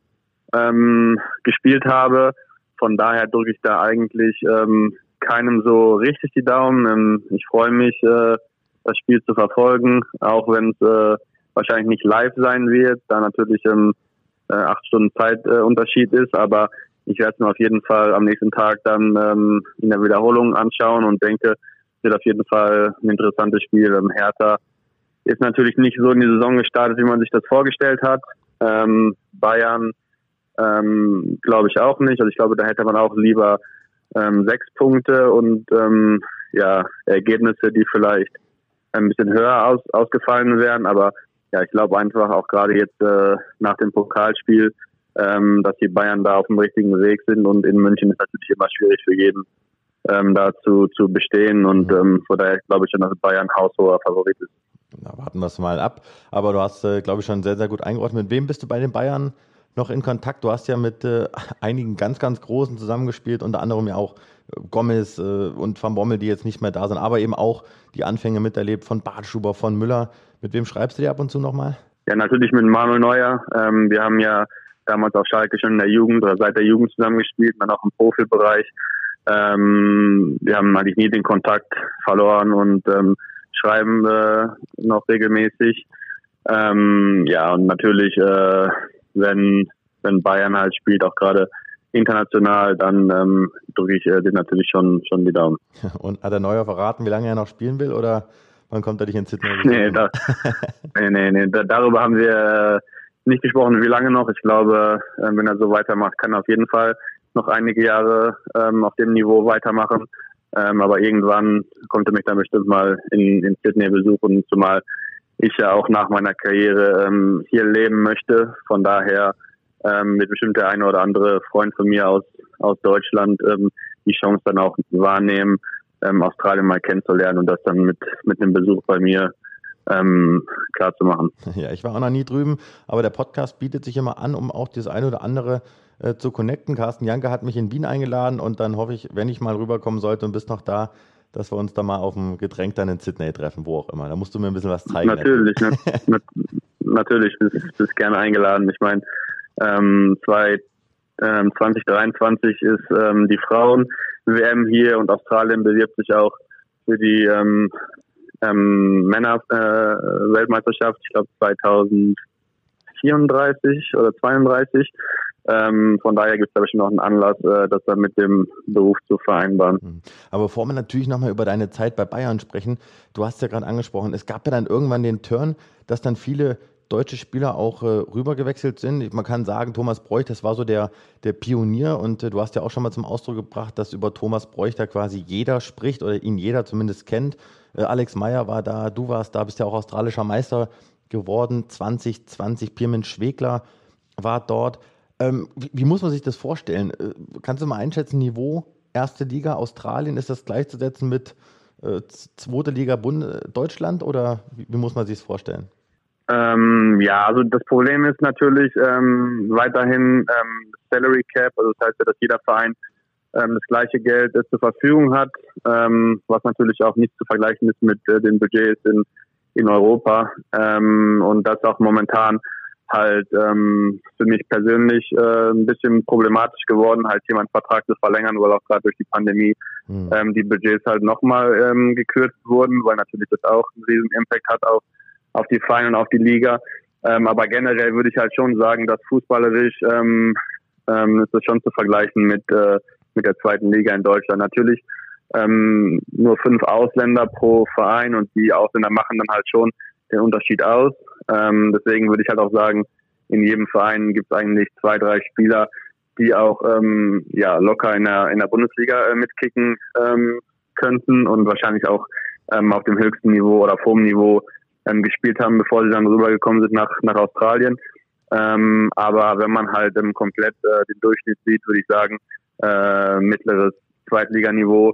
Speaker 6: ähm, gespielt habe. Von daher drücke ich da eigentlich ähm, keinem so richtig die Daumen. Ähm, ich freue mich, äh, das Spiel zu verfolgen, auch wenn es äh, wahrscheinlich nicht live sein wird, da natürlich ähm, äh, acht Stunden Zeitunterschied äh, ist, aber ich werde es mir auf jeden Fall am nächsten Tag dann ähm, in der Wiederholung anschauen und denke, es wird auf jeden Fall ein interessantes Spiel. Ähm, Hertha ist natürlich nicht so in die Saison gestartet, wie man sich das vorgestellt hat. Ähm, Bayern Ähm, glaube ich auch nicht. Also ich glaube, da hätte man auch lieber ähm, sechs Punkte und ähm, ja, Ergebnisse, die vielleicht ein bisschen höher aus, ausgefallen wären. Aber ja, ich glaube einfach auch gerade jetzt äh, nach dem Pokalspiel, ähm, dass die Bayern da auf dem richtigen Weg sind und in München ist natürlich immer schwierig für jeden ähm, da zu, zu bestehen und ähm, von daher glaube ich schon, dass Bayern haushoher Favorit ist.
Speaker 4: Na, warten wir es mal ab. Aber du hast, äh, glaube ich, schon sehr, sehr gut eingeordnet. Mit wem bist du bei den Bayern noch in Kontakt? Du hast ja mit äh, einigen ganz, ganz Großen zusammengespielt, unter anderem ja auch Gomez äh, und Van Bommel, die jetzt nicht mehr da sind, aber eben auch die Anfänge miterlebt von Bartschuber, von Müller. Mit wem schreibst du dir ab und zu nochmal?
Speaker 6: Ja, natürlich mit Manuel Neuer. Ähm, wir haben ja damals auf Schalke schon in der Jugend oder seit der Jugend zusammengespielt, dann auch im Profibereich. Ähm, wir haben eigentlich nie den Kontakt verloren und ähm, schreiben äh, noch regelmäßig. Ähm, ja, und natürlich, äh, wenn, wenn Bayern halt spielt, auch gerade international, dann ähm, drücke ich äh, den natürlich schon, schon die Daumen.
Speaker 4: Und hat der Neuer verraten, wie lange er noch spielen will oder wann kommt er dich in Sydney?
Speaker 6: Nee, da, nee, nee, nee, da, darüber haben wir äh, nicht gesprochen, wie lange noch. Ich glaube, äh, wenn er so weitermacht, kann er auf jeden Fall noch einige Jahre ähm, auf dem Niveau weitermachen. Ähm, aber irgendwann kommt er mich dann bestimmt mal in, in Sydney besuchen, zumal ich ja auch nach meiner Karriere ähm, hier leben möchte. Von daher ähm, wird bestimmt der eine oder andere Freund von mir aus, aus Deutschland ähm, die Chance dann auch wahrnehmen, ähm, Australien mal kennenzulernen und das dann mit, mit einem Besuch bei mir ähm, klar zu machen.
Speaker 4: Ja, ich war auch noch nie drüben, aber der Podcast bietet sich immer an, um auch das eine oder andere äh, zu connecten. Carsten Janke hat mich in Wien eingeladen und dann hoffe ich, wenn ich mal rüberkommen sollte und bist noch da, dass wir uns da mal auf dem Getränk dann in Sydney treffen, wo auch immer. Da musst du mir ein bisschen was zeigen.
Speaker 6: Natürlich, na, natürlich, bist, bist gerne eingeladen. Ich meine, ähm, zwei, ähm, 2023 ist ähm, die Frauen-WM hier und Australien bewirbt sich auch für die ähm, ähm, Männer-Weltmeisterschaft, äh, ich glaube 2034 oder 32. Ähm, von daher gibt es, glaube ich, noch einen Anlass, äh, das dann mit dem Beruf zu vereinbaren. Mhm.
Speaker 4: Aber bevor wir natürlich nochmal über deine Zeit bei Bayern sprechen, du hast ja gerade angesprochen, es gab ja dann irgendwann den Turn, dass dann viele deutsche Spieler auch äh, rübergewechselt sind. Man kann sagen, Thomas Bräuch, das war so der, der Pionier und äh, du hast ja auch schon mal zum Ausdruck gebracht, dass über Thomas Bräuch da quasi jeder spricht oder ihn jeder zumindest kennt. Äh, Alex Meyer war da, du warst da, bist ja auch australischer Meister geworden, 2020, Pirmin Schwegler war dort. Ähm, wie, wie, muss man sich das vorstellen? Äh, kannst du mal einschätzen, Niveau erste Liga Australien, ist das gleichzusetzen mit äh, zweite Liga Bund Deutschland oder wie, wie, muss man sich das vorstellen?
Speaker 6: Ähm, ja, also das Problem ist natürlich ähm, weiterhin ähm, Salary Cap, also das heißt ja, dass jeder Verein ähm, das gleiche Geld äh, zur Verfügung hat, ähm, was natürlich auch nicht zu vergleichen ist mit äh, den Budgets in, in Europa ähm, und das auch momentan halt ähm, für mich persönlich äh, ein bisschen problematisch geworden, halt jemand Vertrag zu verlängern, weil auch gerade durch die Pandemie mhm. ähm, die Budgets halt nochmal ähm, gekürzt wurden, weil natürlich das auch einen riesen Impact hat auf, auf die Vereine und auf die Liga. Ähm, aber generell würde ich halt schon sagen, dass fußballerisch ähm, ähm, ist das schon zu vergleichen mit, äh, mit der zweiten Liga in Deutschland. Natürlich ähm, nur fünf Ausländer pro Verein und die Ausländer machen dann halt schon den Unterschied aus. Ähm, deswegen würde ich halt auch sagen, in jedem Verein gibt es eigentlich zwei, drei Spieler, die auch ähm, ja locker in der in der Bundesliga äh, mitkicken ähm, könnten und wahrscheinlich auch ähm, auf dem höchsten Niveau oder vorm Niveau ähm, gespielt haben, bevor sie dann rübergekommen sind nach nach Australien. Ähm, aber wenn man halt ähm, komplett äh, den Durchschnitt sieht, würde ich sagen, äh, mittleres Zweitliganiveau,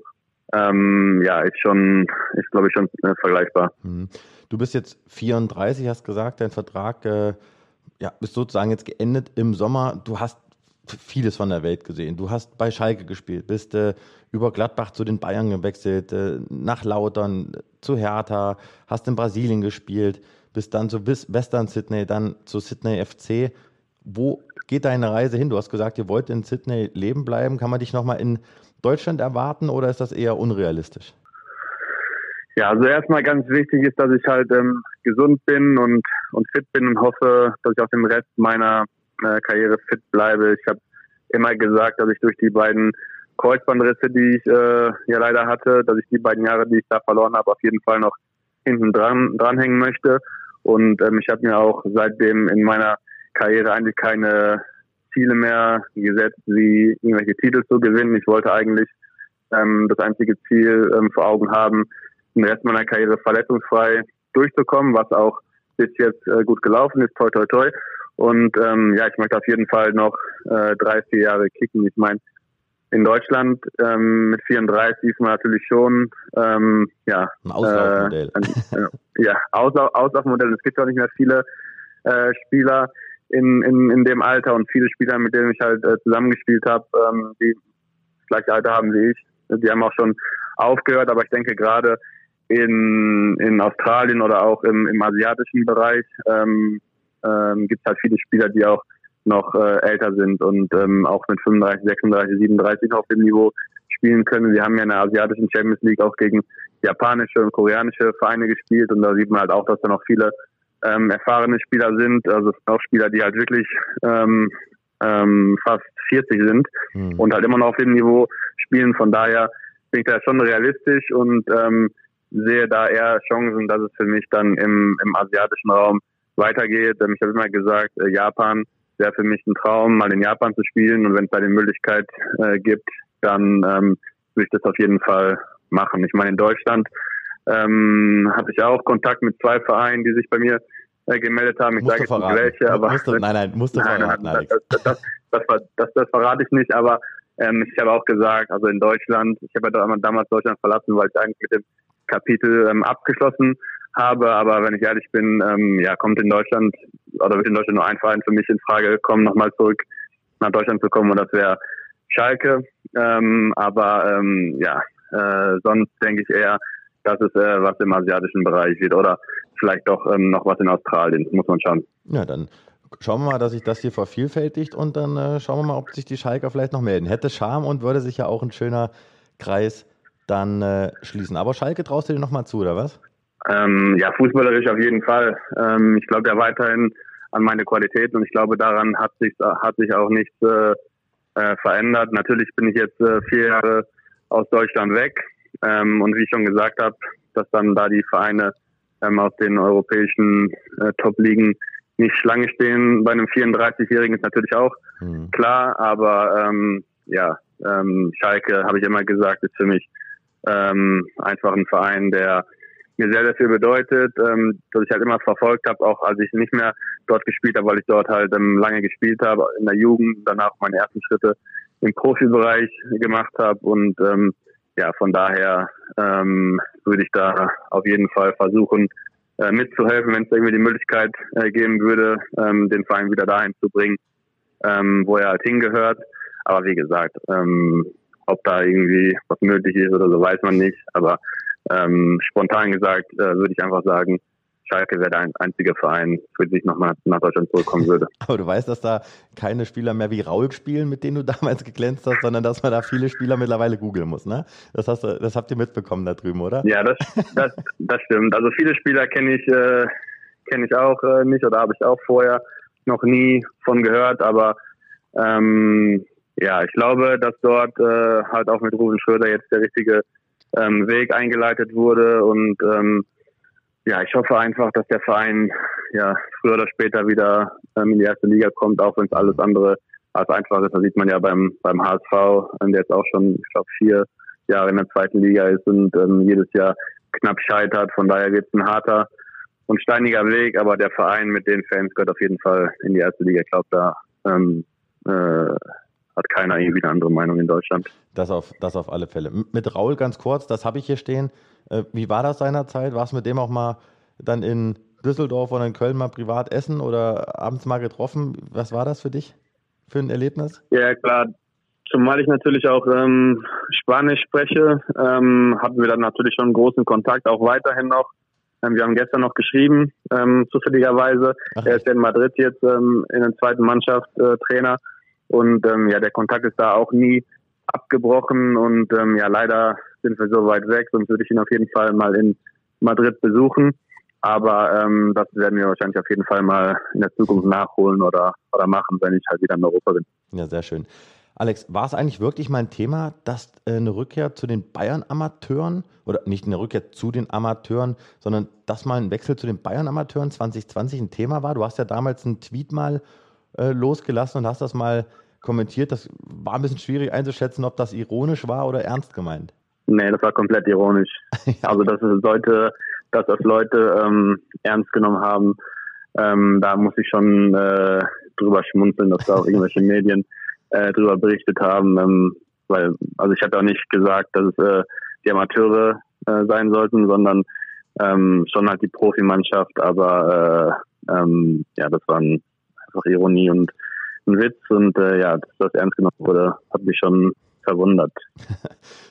Speaker 6: ähm, ja, ist schon, ist glaube ich schon äh, vergleichbar.
Speaker 4: Mhm. Du bist jetzt 34, hast gesagt, dein Vertrag äh, ja, ist sozusagen jetzt geendet im Sommer. Du hast vieles von der Welt gesehen. Du hast bei Schalke gespielt, bist äh, über Gladbach zu den Bayern gewechselt, äh, nach Lautern zu Hertha, hast in Brasilien gespielt, bist dann zu Western Sydney, dann zu Sydney FC. Wo geht deine Reise hin? Du hast gesagt, ihr wollt in Sydney leben bleiben. Kann man dich nochmal in Deutschland erwarten oder ist das eher unrealistisch?
Speaker 6: Ja, also erstmal ganz wichtig ist, dass ich halt ähm, gesund bin und, und fit bin und hoffe, dass ich auch den Rest meiner äh, Karriere fit bleibe. Ich habe immer gesagt, dass ich durch die beiden Kreuzbandrisse, die ich äh, ja leider hatte, dass ich die beiden Jahre, die ich da verloren habe, auf jeden Fall noch hinten dran dranhängen möchte. Und ähm, ich habe mir auch seitdem in meiner Karriere eigentlich keine Ziele mehr gesetzt, wie irgendwelche Titel zu gewinnen. Ich wollte eigentlich ähm, das einzige Ziel ähm, vor Augen haben, den Rest meiner Karriere verletzungsfrei durchzukommen, was auch bis jetzt äh, gut gelaufen ist, toi toi toi. Und ähm, ja, ich möchte auf jeden Fall noch äh, drei, vier Jahre kicken. Ich meine, in Deutschland ähm, mit 34 ist man natürlich schon ähm, ja
Speaker 4: ein Auslaufmodell.
Speaker 6: Äh, äh, ja, Auslauf, Auslaufmodell. Es gibt auch nicht mehr viele äh, Spieler in, in, in dem Alter und viele Spieler, mit denen ich halt äh, zusammengespielt habe, ähm, die das gleiche Alter haben wie ich. Die haben auch schon aufgehört, aber ich denke gerade in, in Australien oder auch im, im asiatischen Bereich ähm, ähm, gibt es halt viele Spieler, die auch noch äh, älter sind und ähm, auch mit 35, 36, 37 auf dem Niveau spielen können. Wir haben ja in der asiatischen Champions League auch gegen japanische und koreanische Vereine gespielt und da sieht man halt auch, dass da noch viele ähm, erfahrene Spieler sind, also auch Spieler, die halt wirklich ähm, ähm, fast 40 sind mhm. und halt immer noch auf dem Niveau spielen. Von daher bin ich da schon realistisch und ähm, sehe da eher Chancen, dass es für mich dann im, im asiatischen Raum weitergeht. Ich habe immer gesagt, äh, Japan wäre für mich ein Traum, mal in Japan zu spielen. Und wenn es da die Möglichkeit äh, gibt, dann ähm, würde ich das auf jeden Fall machen. Ich meine, in Deutschland ähm, habe ich auch Kontakt mit zwei Vereinen, die sich bei mir äh, gemeldet haben. Ich sage jetzt nicht welche, aber.
Speaker 4: Musst du, nein, nein, musst du nein, verraten,
Speaker 6: nein, das, das, das, das, das, verrate ich nicht, aber ähm, ich habe auch gesagt, also in Deutschland, ich habe ja damals Deutschland verlassen, weil ich eigentlich mit dem Kapitel ähm, abgeschlossen habe. Aber wenn ich ehrlich bin, ähm, ja, kommt in Deutschland oder wird in Deutschland nur ein Verein für mich in Frage kommen, nochmal zurück nach Deutschland zu kommen und das wäre Schalke. Ähm, aber ähm, ja, äh, sonst denke ich eher, dass es äh, was im asiatischen Bereich wird oder vielleicht doch ähm, noch was in Australien. Muss man schauen.
Speaker 4: Ja, dann schauen wir mal, dass sich das hier vervielfältigt und dann äh, schauen wir mal, ob sich die Schalker vielleicht noch melden. Hätte Charme und würde sich ja auch ein schöner Kreis dann äh, schließen. Aber Schalke traust du dir nochmal zu, oder was?
Speaker 6: Ähm, ja, fußballerisch auf jeden Fall. Ähm, ich glaube ja weiterhin an meine Qualitäten und ich glaube, daran hat sich, hat sich auch nichts äh, äh, verändert. Natürlich bin ich jetzt äh, vier Jahre aus Deutschland weg ähm, und wie ich schon gesagt habe, dass dann da die Vereine ähm, aus den europäischen äh, Top-Ligen nicht Schlange stehen bei einem 34-Jährigen ist natürlich auch mhm. klar, aber ähm, ja, ähm, Schalke, habe ich immer gesagt, ist für mich ähm, einfach ein Verein, der mir sehr, sehr viel bedeutet, ähm, dass ich halt immer verfolgt habe, auch als ich nicht mehr dort gespielt habe, weil ich dort halt ähm, lange gespielt habe, in der Jugend, danach meine ersten Schritte im Profibereich gemacht habe und ähm, ja, von daher ähm, würde ich da auf jeden Fall versuchen, äh, mitzuhelfen, wenn es irgendwie die Möglichkeit äh, geben würde, ähm, den Verein wieder dahin zu bringen, ähm, wo er halt hingehört. Aber wie gesagt, ähm, ob da irgendwie was möglich ist oder so, weiß man nicht. Aber ähm, spontan gesagt äh, würde ich einfach sagen, Schalke wäre der einzige Verein, für den ich nochmal nach Deutschland zurückkommen würde.
Speaker 4: Aber du weißt, dass da keine Spieler mehr wie Raul spielen, mit denen du damals geglänzt hast, sondern dass man da viele Spieler mittlerweile googeln muss, ne? Das, hast du, das habt ihr mitbekommen da drüben, oder?
Speaker 6: Ja, das, das, das stimmt. Also viele Spieler kenne ich, äh, kenn ich auch äh, nicht oder habe ich auch vorher noch nie von gehört, aber ähm, ja, ich glaube, dass dort äh, halt auch mit Ruben Schröder jetzt der richtige ähm, Weg eingeleitet wurde und ähm, ja, ich hoffe einfach, dass der Verein ja früher oder später wieder ähm, in die erste Liga kommt, auch wenn es alles andere als einfach ist. Das sieht man ja beim beim HSV, der jetzt auch schon, ich glaube, vier Jahre in der zweiten Liga ist und ähm, jedes Jahr knapp scheitert. Von daher wird es ein harter und steiniger Weg, aber der Verein mit den Fans gehört auf jeden Fall in die erste Liga. Ich glaube, da ähm, äh, hat keiner irgendwie eine andere Meinung in Deutschland.
Speaker 4: Das auf, das auf alle Fälle. Mit Raul ganz kurz, das habe ich hier stehen. Äh, wie war das seinerzeit? Warst du mit dem auch mal dann in Düsseldorf oder in Köln mal privat essen oder abends mal getroffen? Was war das für dich für ein Erlebnis?
Speaker 6: Ja, klar. Zumal ich natürlich auch ähm, Spanisch spreche, ähm, hatten wir dann natürlich schon großen Kontakt, auch weiterhin noch. Ähm, wir haben gestern noch geschrieben, ähm, zufälligerweise. Ach. Er ist ja in Madrid jetzt ähm, in der zweiten Mannschaft äh, Trainer. Und ähm, ja, der Kontakt ist da auch nie abgebrochen und ähm, ja, leider sind wir so weit weg, sonst würde ich ihn auf jeden Fall mal in Madrid besuchen. Aber ähm, das werden wir wahrscheinlich auf jeden Fall mal in der Zukunft nachholen oder, oder machen, wenn ich halt wieder in Europa bin.
Speaker 4: Ja, sehr schön. Alex, war es eigentlich wirklich mal ein Thema, dass äh, eine Rückkehr zu den Bayern-Amateuren oder nicht eine Rückkehr zu den Amateuren, sondern dass mal ein Wechsel zu den Bayern-Amateuren 2020 ein Thema war? Du hast ja damals einen Tweet mal
Speaker 7: äh, losgelassen und hast das mal kommentiert. Das war ein bisschen schwierig einzuschätzen, ob das ironisch war oder ernst gemeint.
Speaker 6: Nee, das war komplett ironisch. Also, dass es Leute, dass das Leute ähm, ernst genommen haben, ähm, da muss ich schon äh, drüber schmunzeln, dass da auch irgendwelche Medien äh, drüber berichtet haben. Ähm, weil, also ich habe auch nicht gesagt, dass es äh, die Amateure äh, sein sollten, sondern ähm, schon halt die Profimannschaft, aber äh, ähm, ja, das war ein, einfach Ironie und ein Witz und äh, ja, dass das ernst genommen wurde, hat mich schon verwundert.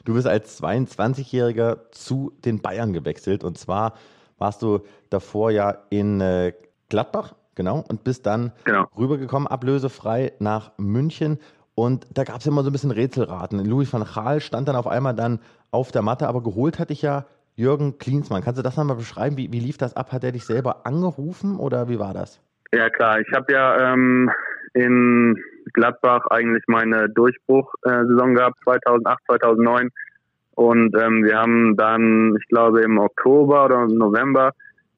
Speaker 7: Du bist als 22-Jähriger zu den Bayern gewechselt und zwar warst du davor ja in äh, Gladbach, genau, und bist dann genau. rübergekommen, ablösefrei nach München. Und da gab es immer so ein bisschen Rätselraten. Louis van Gaal stand dann auf einmal dann auf der Matte, aber geholt hatte ich ja Jürgen Klinsmann. Kannst du das nochmal beschreiben? Wie, wie lief das ab? Hat er dich selber angerufen oder wie war das?
Speaker 6: Ja klar, ich habe ja ähm, in Gladbach eigentlich meine Durchbruchsaison gehabt, 2008, 2009. Und ähm, wir haben dann, ich glaube, im Oktober oder November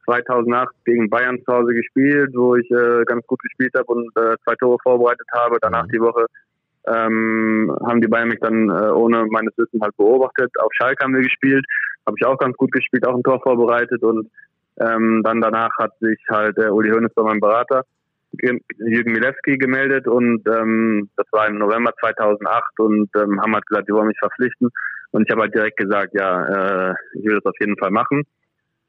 Speaker 6: 2008 gegen Bayern zu Hause gespielt, wo ich äh, ganz gut gespielt habe und äh, zwei Tore vorbereitet habe. Danach mhm. die Woche ähm, haben die Bayern mich dann äh, ohne meines Wissens halt beobachtet. Auf Schalke haben wir gespielt, habe ich auch ganz gut gespielt, auch ein Tor vorbereitet und ähm, dann danach hat sich halt äh, Uli Hoeneß bei meinem Berater Jürgen Milewski gemeldet und ähm, das war im November 2008 und ähm, haben halt gesagt, die wollen mich verpflichten und ich habe halt direkt gesagt, ja, äh, ich will das auf jeden Fall machen.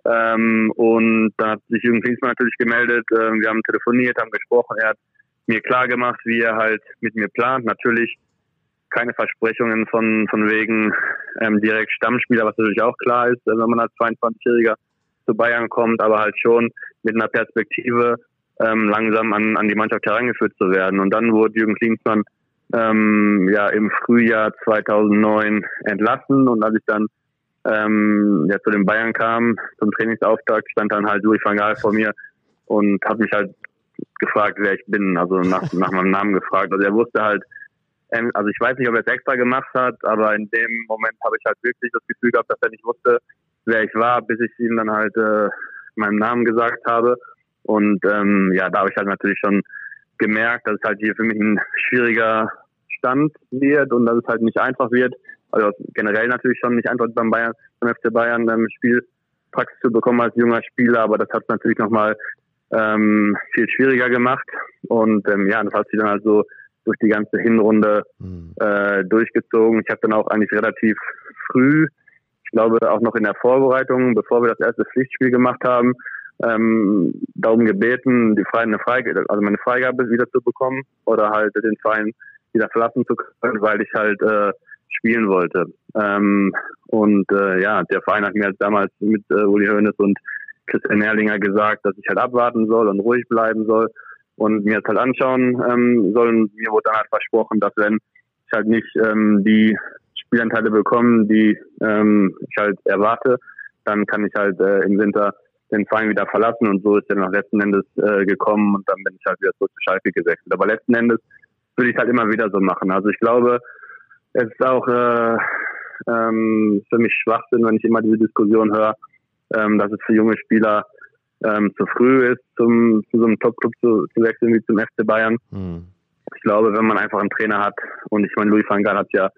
Speaker 6: Ähm, und dann hat sich Jürgen Klinsmann natürlich gemeldet, äh, wir haben telefoniert, haben gesprochen, er hat mir klar gemacht, wie er halt mit mir plant. Natürlich keine Versprechungen von, von wegen ähm, direkt Stammspieler, was natürlich auch klar ist, wenn man als 22-Jähriger zu Bayern kommt, aber halt schon mit einer Perspektive ähm, langsam an, an die Mannschaft herangeführt zu werden. Und dann wurde Jürgen Klinsmann ähm, ja im Frühjahr 2009 entlassen und als ich dann ähm, ja, zu den Bayern kam, zum Trainingsauftakt, stand dann halt Louis van Gaal vor mir und hat mich halt gefragt, wer ich bin, also nach, nach meinem Namen gefragt. Also er wusste halt, ähm, also ich weiß nicht, ob er es extra gemacht hat, aber in dem Moment habe ich halt wirklich das Gefühl gehabt, dass er nicht wusste, wer ich war, bis ich ihm dann halt äh, meinen Namen gesagt habe. Und ähm, ja, da habe ich halt natürlich schon gemerkt, dass es halt hier für mich ein schwieriger Stand wird und dass es halt nicht einfach wird. Also generell natürlich schon nicht einfach beim Bayern, beim FC Bayern ähm, Spielpraxis zu bekommen als junger Spieler, aber das hat es natürlich nochmal ähm, viel schwieriger gemacht. Und ähm, ja, das hat sich dann halt so durch die ganze Hinrunde mhm. äh, durchgezogen. Ich habe dann auch eigentlich relativ früh, ich glaube auch noch in der Vorbereitung, bevor wir das erste Pflichtspiel gemacht haben, ähm, darum gebeten, die Freie, eine Freigabe, also meine Freigabe wieder zu bekommen oder halt den Verein wieder verlassen zu können, weil ich halt äh, spielen wollte. Ähm, und äh, ja, der Verein hat mir halt damals mit äh, Uli Hoeneß und Christian Erlinger gesagt, dass ich halt abwarten soll und ruhig bleiben soll und mir das halt anschauen ähm, soll. Und mir wurde dann halt versprochen, dass wenn ich halt nicht ähm, die Spielanteile bekomme, die ähm, ich halt erwarte, dann kann ich halt äh, im Winter den Verein wieder verlassen und so ist er nach letzten Endes äh, gekommen und dann bin ich halt wieder zurück zu Schalke gewechselt. Aber letzten Endes würde ich halt immer wieder so machen. Also ich glaube, es ist auch äh, ähm, für mich Schwachsinn, wenn ich immer diese Diskussion höre, ähm, dass es für junge Spieler ähm, zu früh ist, zum, zu so einem Top-Club zu, zu wechseln wie zum FC Bayern. Mhm. Ich glaube, wenn man einfach einen Trainer hat, und ich meine, Louis van Gaal hat ja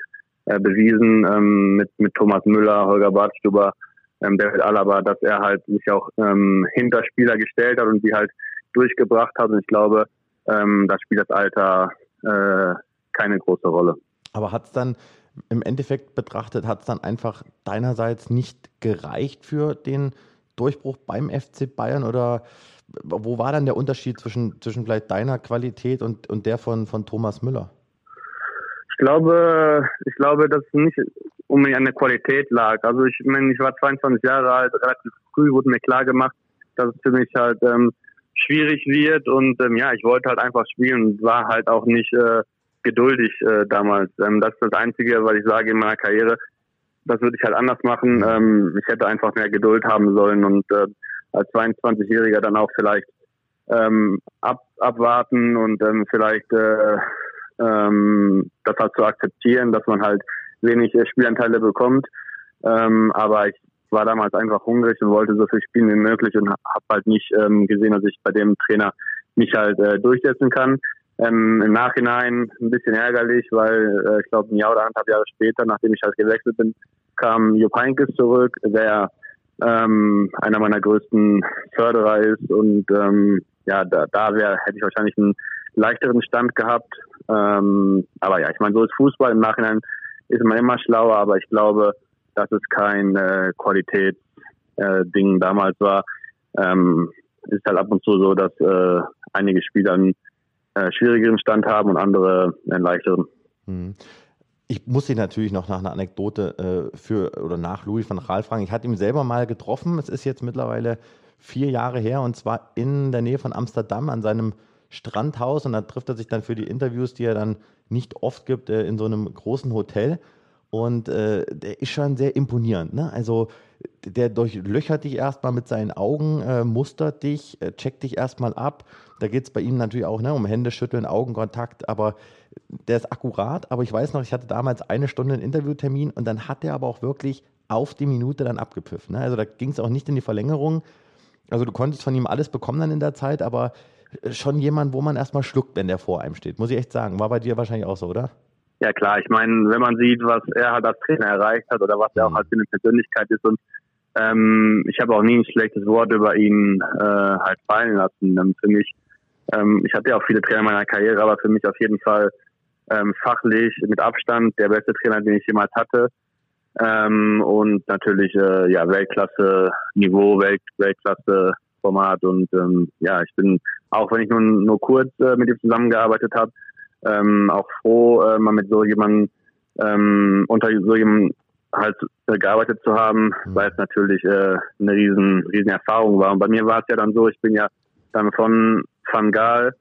Speaker 6: äh, bewiesen ähm, mit, mit Thomas Müller, Holger Bartstuber, ähm, David Alaba, dass er halt sich auch ähm, hinter Spieler gestellt hat und die halt durchgebracht hat. Und ich glaube, ähm, da spielt das Alter äh, keine große Rolle.
Speaker 7: Aber hat es dann im Endeffekt betrachtet, hat es dann einfach deinerseits nicht gereicht für den Durchbruch beim FC Bayern oder wo war dann der Unterschied zwischen, zwischen vielleicht deiner Qualität und, und der von, von Thomas Müller?
Speaker 6: Ich glaube, ich glaube, dass es nicht unbedingt an der Qualität lag. Also ich meine, ich war 22 Jahre alt, relativ früh wurde mir klar gemacht, dass es für mich halt ähm, schwierig wird und ähm, ja, ich wollte halt einfach spielen und war halt auch nicht äh, geduldig äh, damals. Ähm, das ist das Einzige, was ich sage in meiner Karriere. Das würde ich halt anders machen. Ähm, ich hätte einfach mehr Geduld haben sollen und äh, als 22-Jähriger dann auch vielleicht ähm, ab, abwarten und ähm, vielleicht äh, ähm, das halt zu akzeptieren, dass man halt wenig äh, Spielanteile bekommt. Ähm, aber ich war damals einfach hungrig und wollte so viel spielen wie möglich und habe halt nicht ähm, gesehen, dass ich bei dem Trainer mich halt äh, durchsetzen kann. Ähm, Im Nachhinein ein bisschen ärgerlich, weil äh, ich glaube ein Jahr oder anderthalb Jahre später, nachdem ich halt gewechselt bin, kam Jupp Heynckes zurück, der ähm, einer meiner größten Förderer ist und ähm, ja, da, da wär, hätte ich wahrscheinlich einen leichteren Stand gehabt. Ähm, aber ja, ich meine, so ist Fußball. Im Nachhinein ist man immer schlauer, aber ich glaube, dass es kein äh, Qualitätsding äh, damals war. Ähm, ist halt ab und zu so, dass äh, einige Spieler einen äh, schwierigeren Stand haben und andere einen leichteren.
Speaker 4: Hm. Ich muss dich natürlich noch nach einer Anekdote äh, für oder nach Louis van Gaal fragen. Ich hatte ihn selber mal getroffen. Es ist jetzt mittlerweile vier Jahre her und zwar in der Nähe von Amsterdam an seinem Strandhaus und da trifft er sich dann für die Interviews, die er dann nicht oft gibt, äh, in so einem großen Hotel. Und äh, der ist schon sehr imponierend. Ne? Also der durchlöchert dich erstmal mit seinen Augen, äh, mustert dich, äh, checkt dich erstmal ab. Da geht es bei ihm natürlich auch ne, um Hände schütteln, Augenkontakt, aber der ist akkurat. Aber ich weiß noch, ich hatte damals eine Stunde einen Interviewtermin und dann hat er aber auch wirklich auf die Minute dann abgepfiffen. Ne? Also da ging es auch nicht in die Verlängerung. Also du konntest von ihm alles bekommen dann in der Zeit, aber schon jemand, wo man erstmal schluckt, wenn der vor einem steht. Muss ich echt sagen. War bei dir wahrscheinlich auch so, oder?
Speaker 6: Ja klar, ich meine, wenn man sieht, was er halt als Trainer erreicht hat oder was er auch halt für eine Persönlichkeit ist und ähm, ich habe auch nie ein schlechtes Wort über ihn äh, halt fallen lassen. Ähm, für mich, ähm, ich hatte ja auch viele Trainer in meiner Karriere, aber für mich auf jeden Fall ähm, fachlich mit Abstand der beste Trainer, den ich jemals hatte. Ähm, und natürlich äh, ja Weltklasse Niveau, Welt, Weltklasse Format und ähm, ja, ich bin auch wenn ich nur nur kurz äh, mit ihm zusammengearbeitet habe, ähm, auch froh, äh, mal mit so jemandem ähm, unter so jemandem halt äh, gearbeitet zu haben, mhm. weil es natürlich äh, eine riesen, riesen Erfahrung war. Und bei mir war es ja dann so, ich bin ja dann von Van Gaal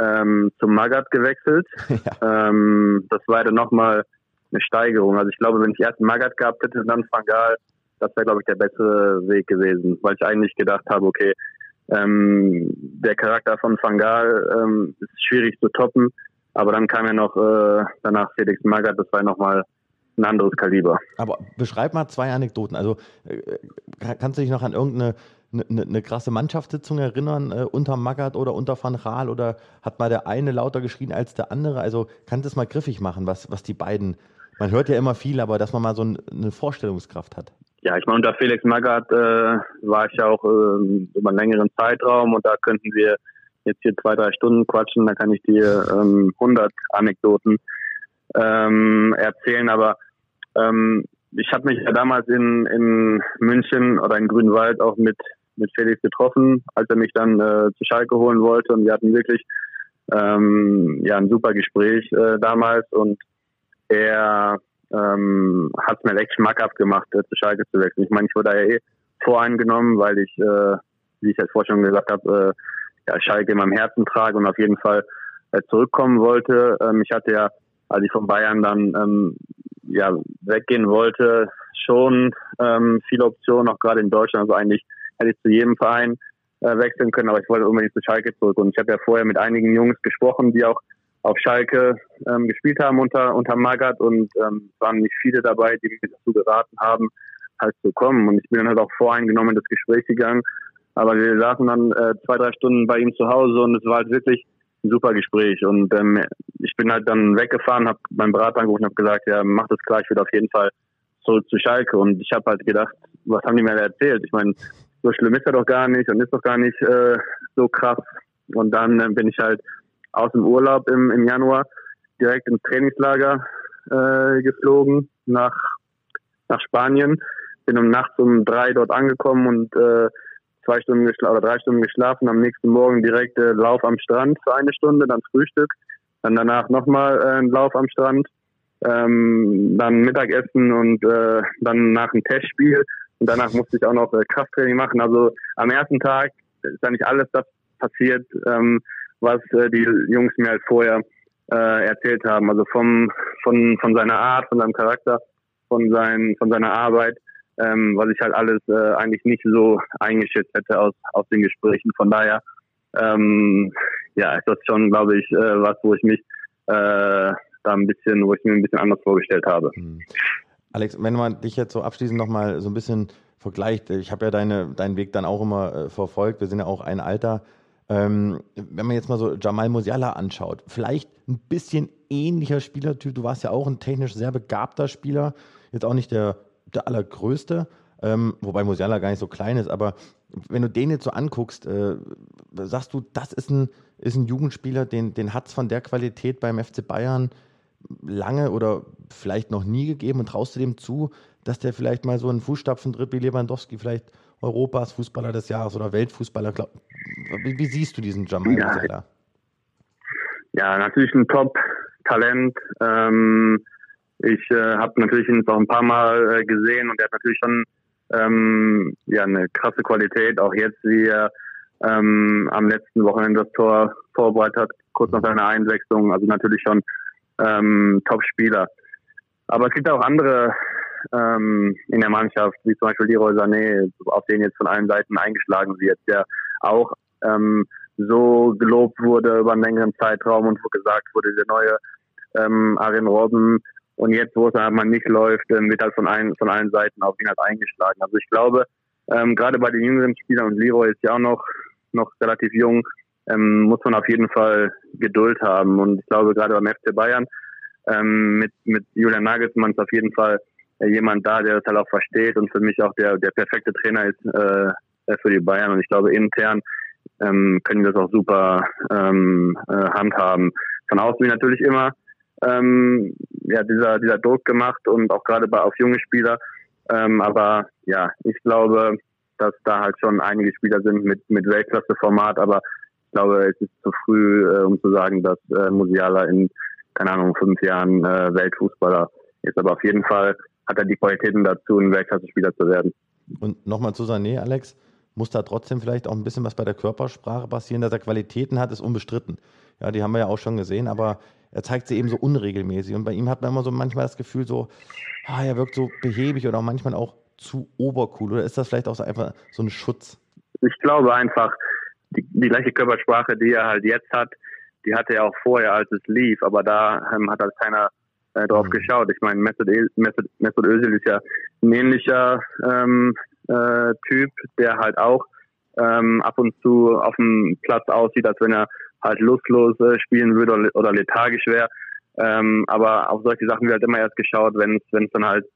Speaker 6: ähm, zum Magat gewechselt. Ja. Ähm, das war dann nochmal eine Steigerung. Also ich glaube, wenn ich erst Magat gehabt hätte, dann Van Gaal, das wäre, glaube ich, der bessere Weg gewesen, weil ich eigentlich gedacht habe, okay, ähm, der Charakter von Van Gaal ähm, ist schwierig zu toppen. Aber dann kam ja noch äh, danach Felix Magath, das war nochmal ein anderes Kaliber.
Speaker 4: Aber beschreib mal zwei Anekdoten. Also äh, kannst du dich noch an irgendeine eine, eine ne krasse Mannschaftssitzung erinnern, äh, unter Magath oder unter Van Raal oder hat mal der eine lauter geschrien als der andere? Also kannst du es mal griffig machen, was, was die beiden, man hört ja immer viel, aber dass man mal so ein, eine Vorstellungskraft hat.
Speaker 6: Ja, ich meine, unter Felix Magath äh, war ich ja auch äh, über einen längeren Zeitraum und da könnten wir jetzt hier zwei, drei Stunden quatschen, dann kann ich dir ähm, 100 Anekdoten ähm, erzählen. Aber ähm, ich habe mich ja damals in, in München oder in Grünwald auch mit, mit Felix getroffen, als er mich dann äh, zu Schalke holen wollte. Und wir hatten wirklich ähm, ja ein super Gespräch äh, damals. Und er ähm, hat es mir echt schmackhaft gemacht, äh, zu Schalke zu wechseln. Ich meine, ich wurde da ja eh voreingenommen, weil ich, äh, wie ich jetzt vorher schon gesagt habe, äh, ja, Schalke in meinem Herzen trage und auf jeden Fall äh, zurückkommen wollte. Ähm, ich hatte ja, als ich von Bayern dann ähm, ja, weggehen wollte, schon ähm, viele Optionen, auch gerade in Deutschland. Also eigentlich hätte ich zu jedem Verein äh, wechseln können, aber ich wollte unbedingt zu Schalke zurück. Und ich habe ja vorher mit einigen Jungs gesprochen, die auch auf Schalke ähm, gespielt haben unter, unter Magath und ähm, waren nicht viele dabei, die mir dazu geraten haben, halt zu kommen. Und ich bin dann halt auch voreingenommen in das Gespräch gegangen aber wir saßen dann äh, zwei, drei Stunden bei ihm zu Hause und es war halt wirklich ein super Gespräch. Und ähm, ich bin halt dann weggefahren, habe meinen Berater angerufen und habe gesagt, ja, mach das klar, ich will auf jeden Fall zurück zu Schalke. Und ich habe halt gedacht, was haben die mir erzählt? Ich meine, so schlimm ist er doch gar nicht und ist doch gar nicht äh, so krass. Und dann äh, bin ich halt aus dem Urlaub im, im Januar direkt ins Trainingslager äh, geflogen nach, nach Spanien. Bin um nachts um drei dort angekommen und äh, zwei Stunden geschlafen oder drei Stunden geschlafen, am nächsten Morgen direkt äh, Lauf am Strand für eine Stunde, dann Frühstück, dann danach nochmal äh, ein Lauf am Strand, ähm, dann Mittagessen und äh, dann nach ein Testspiel und danach musste ich auch noch äh, Krafttraining machen. Also am ersten Tag ist eigentlich alles das passiert, ähm, was äh, die Jungs mir halt vorher äh, erzählt haben. Also vom von von seiner Art, von seinem Charakter, von sein von seiner Arbeit ähm, was ich halt alles äh, eigentlich nicht so eingeschätzt hätte aus, aus den Gesprächen. Von daher, ähm, ja, ist das schon, glaube ich, äh, was, wo ich mich äh, da ein bisschen, wo ich mir ein bisschen anders vorgestellt habe. Hm.
Speaker 4: Alex, wenn man dich jetzt so abschließend nochmal so ein bisschen vergleicht, ich habe ja deine, deinen Weg dann auch immer äh, verfolgt, wir sind ja auch ein Alter. Ähm, wenn man jetzt mal so Jamal Musiala anschaut, vielleicht ein bisschen ähnlicher Spielertyp. Du warst ja auch ein technisch sehr begabter Spieler, jetzt auch nicht der, der allergrößte, ähm, wobei Musiala gar nicht so klein ist, aber wenn du den jetzt so anguckst, äh, sagst du, das ist ein, ist ein Jugendspieler, den, den hat es von der Qualität beim FC Bayern lange oder vielleicht noch nie gegeben. Und traust du dem zu, dass der vielleicht mal so einen Fußstapfen tritt wie Lewandowski, vielleicht Europas Fußballer des Jahres oder Weltfußballer. Wie, wie siehst du diesen Jamal ja. Musiala?
Speaker 6: Ja, natürlich ein Top-Talent. Ähm, ich äh, habe natürlich ihn auch ein paar Mal äh, gesehen und er hat natürlich schon ähm, ja eine krasse Qualität. Auch jetzt, wie er ähm, am letzten Wochenende das Tor vorbereitet hat, kurz nach seiner Einwechslung. Also natürlich schon ähm, Top-Spieler. Aber es gibt auch andere ähm, in der Mannschaft, wie zum Beispiel Leroy Sané, auf den jetzt von allen Seiten eingeschlagen wird, der auch ähm, so gelobt wurde über einen längeren Zeitraum und wo gesagt wurde, der neue ähm, Arin Robben und jetzt, wo es halt mal nicht läuft, ähm, wird halt von, ein, von allen Seiten auf ihn halt eingeschlagen. Also ich glaube, ähm, gerade bei den jüngeren Spielern und Leroy ist ja auch noch, noch relativ jung, ähm, muss man auf jeden Fall Geduld haben. Und ich glaube, gerade beim FC Bayern ähm, mit, mit Julian Nagelsmann ist auf jeden Fall jemand da, der das halt auch versteht und für mich auch der, der perfekte Trainer ist äh, für die Bayern. Und ich glaube, intern ähm, können wir das auch super ähm, äh, handhaben. Von außen wird natürlich immer ähm, ja, dieser, dieser Druck gemacht und auch gerade bei auf junge Spieler. Ähm, aber ja, ich glaube, dass da halt schon einige Spieler sind mit, mit Weltklasse-Format, aber ich glaube, es ist zu früh, äh, um zu sagen, dass äh, Musiala in, keine Ahnung, fünf Jahren äh, Weltfußballer ist. Aber auf jeden Fall hat er die Qualitäten dazu, ein Weltklasse-Spieler zu werden.
Speaker 4: Und nochmal zu Sané, Alex, muss da trotzdem vielleicht auch ein bisschen was bei der Körpersprache passieren, dass er Qualitäten hat, ist unbestritten. Ja, die haben wir ja auch schon gesehen, aber er zeigt sie eben so unregelmäßig. Und bei ihm hat man immer so manchmal das Gefühl, so, ah, er wirkt so behäbig oder manchmal auch zu obercool. Oder ist das vielleicht auch so einfach so ein Schutz?
Speaker 6: Ich glaube einfach, die, die gleiche Körpersprache, die er halt jetzt hat, die hatte er auch vorher, als es lief. Aber da ähm, hat halt keiner äh, drauf mhm. geschaut. Ich meine, Mesut, Mesut, Mesut Özil ist ja ein ähnlicher ähm, äh, Typ, der halt auch ähm, ab und zu auf dem Platz aussieht, als wenn er halt lustlos äh, spielen würde oder, oder lethargisch wäre. Ähm, aber auf solche Sachen wird halt immer erst geschaut, wenn es dann halt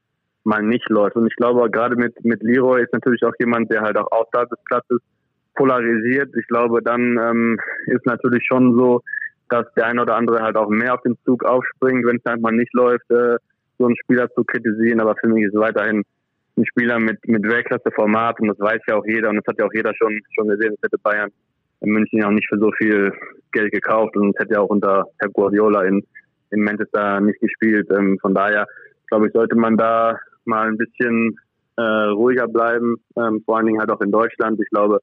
Speaker 6: mal nicht läuft. Und ich glaube, gerade mit, mit Leroy ist natürlich auch jemand, der halt auch außerhalb des Platzes polarisiert. Ich glaube, dann ähm, ist natürlich schon so, dass der eine oder andere halt auch mehr auf den Zug aufspringt, wenn es halt mal nicht läuft, äh, so einen Spieler zu kritisieren. Aber für mich ist weiterhin ein Spieler mit, mit Weltklasse-Format und das weiß ja auch jeder und das hat ja auch jeder schon, schon gesehen. Das hätte Bayern in München auch nicht für so viel Geld gekauft und es hätte ja auch unter Pep Guardiola in, in Manchester nicht gespielt. Ähm, von daher, glaube ich, sollte man da mal ein bisschen äh, ruhiger bleiben, ähm, vor allen Dingen halt auch in Deutschland. Ich glaube,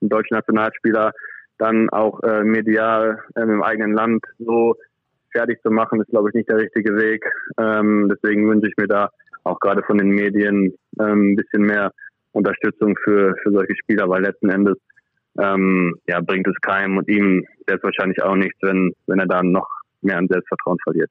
Speaker 6: ein deutscher Nationalspieler dann auch äh, medial ähm, im eigenen Land so fertig zu machen, ist, glaube ich, nicht der richtige Weg. Ähm, deswegen wünsche ich mir da auch gerade von den Medien ähm, ein bisschen mehr Unterstützung für, für solche Spieler, weil letzten Endes ähm, ja, bringt es keinem und ihm selbstverständlich auch nichts, wenn, wenn er dann noch mehr an Selbstvertrauen verliert.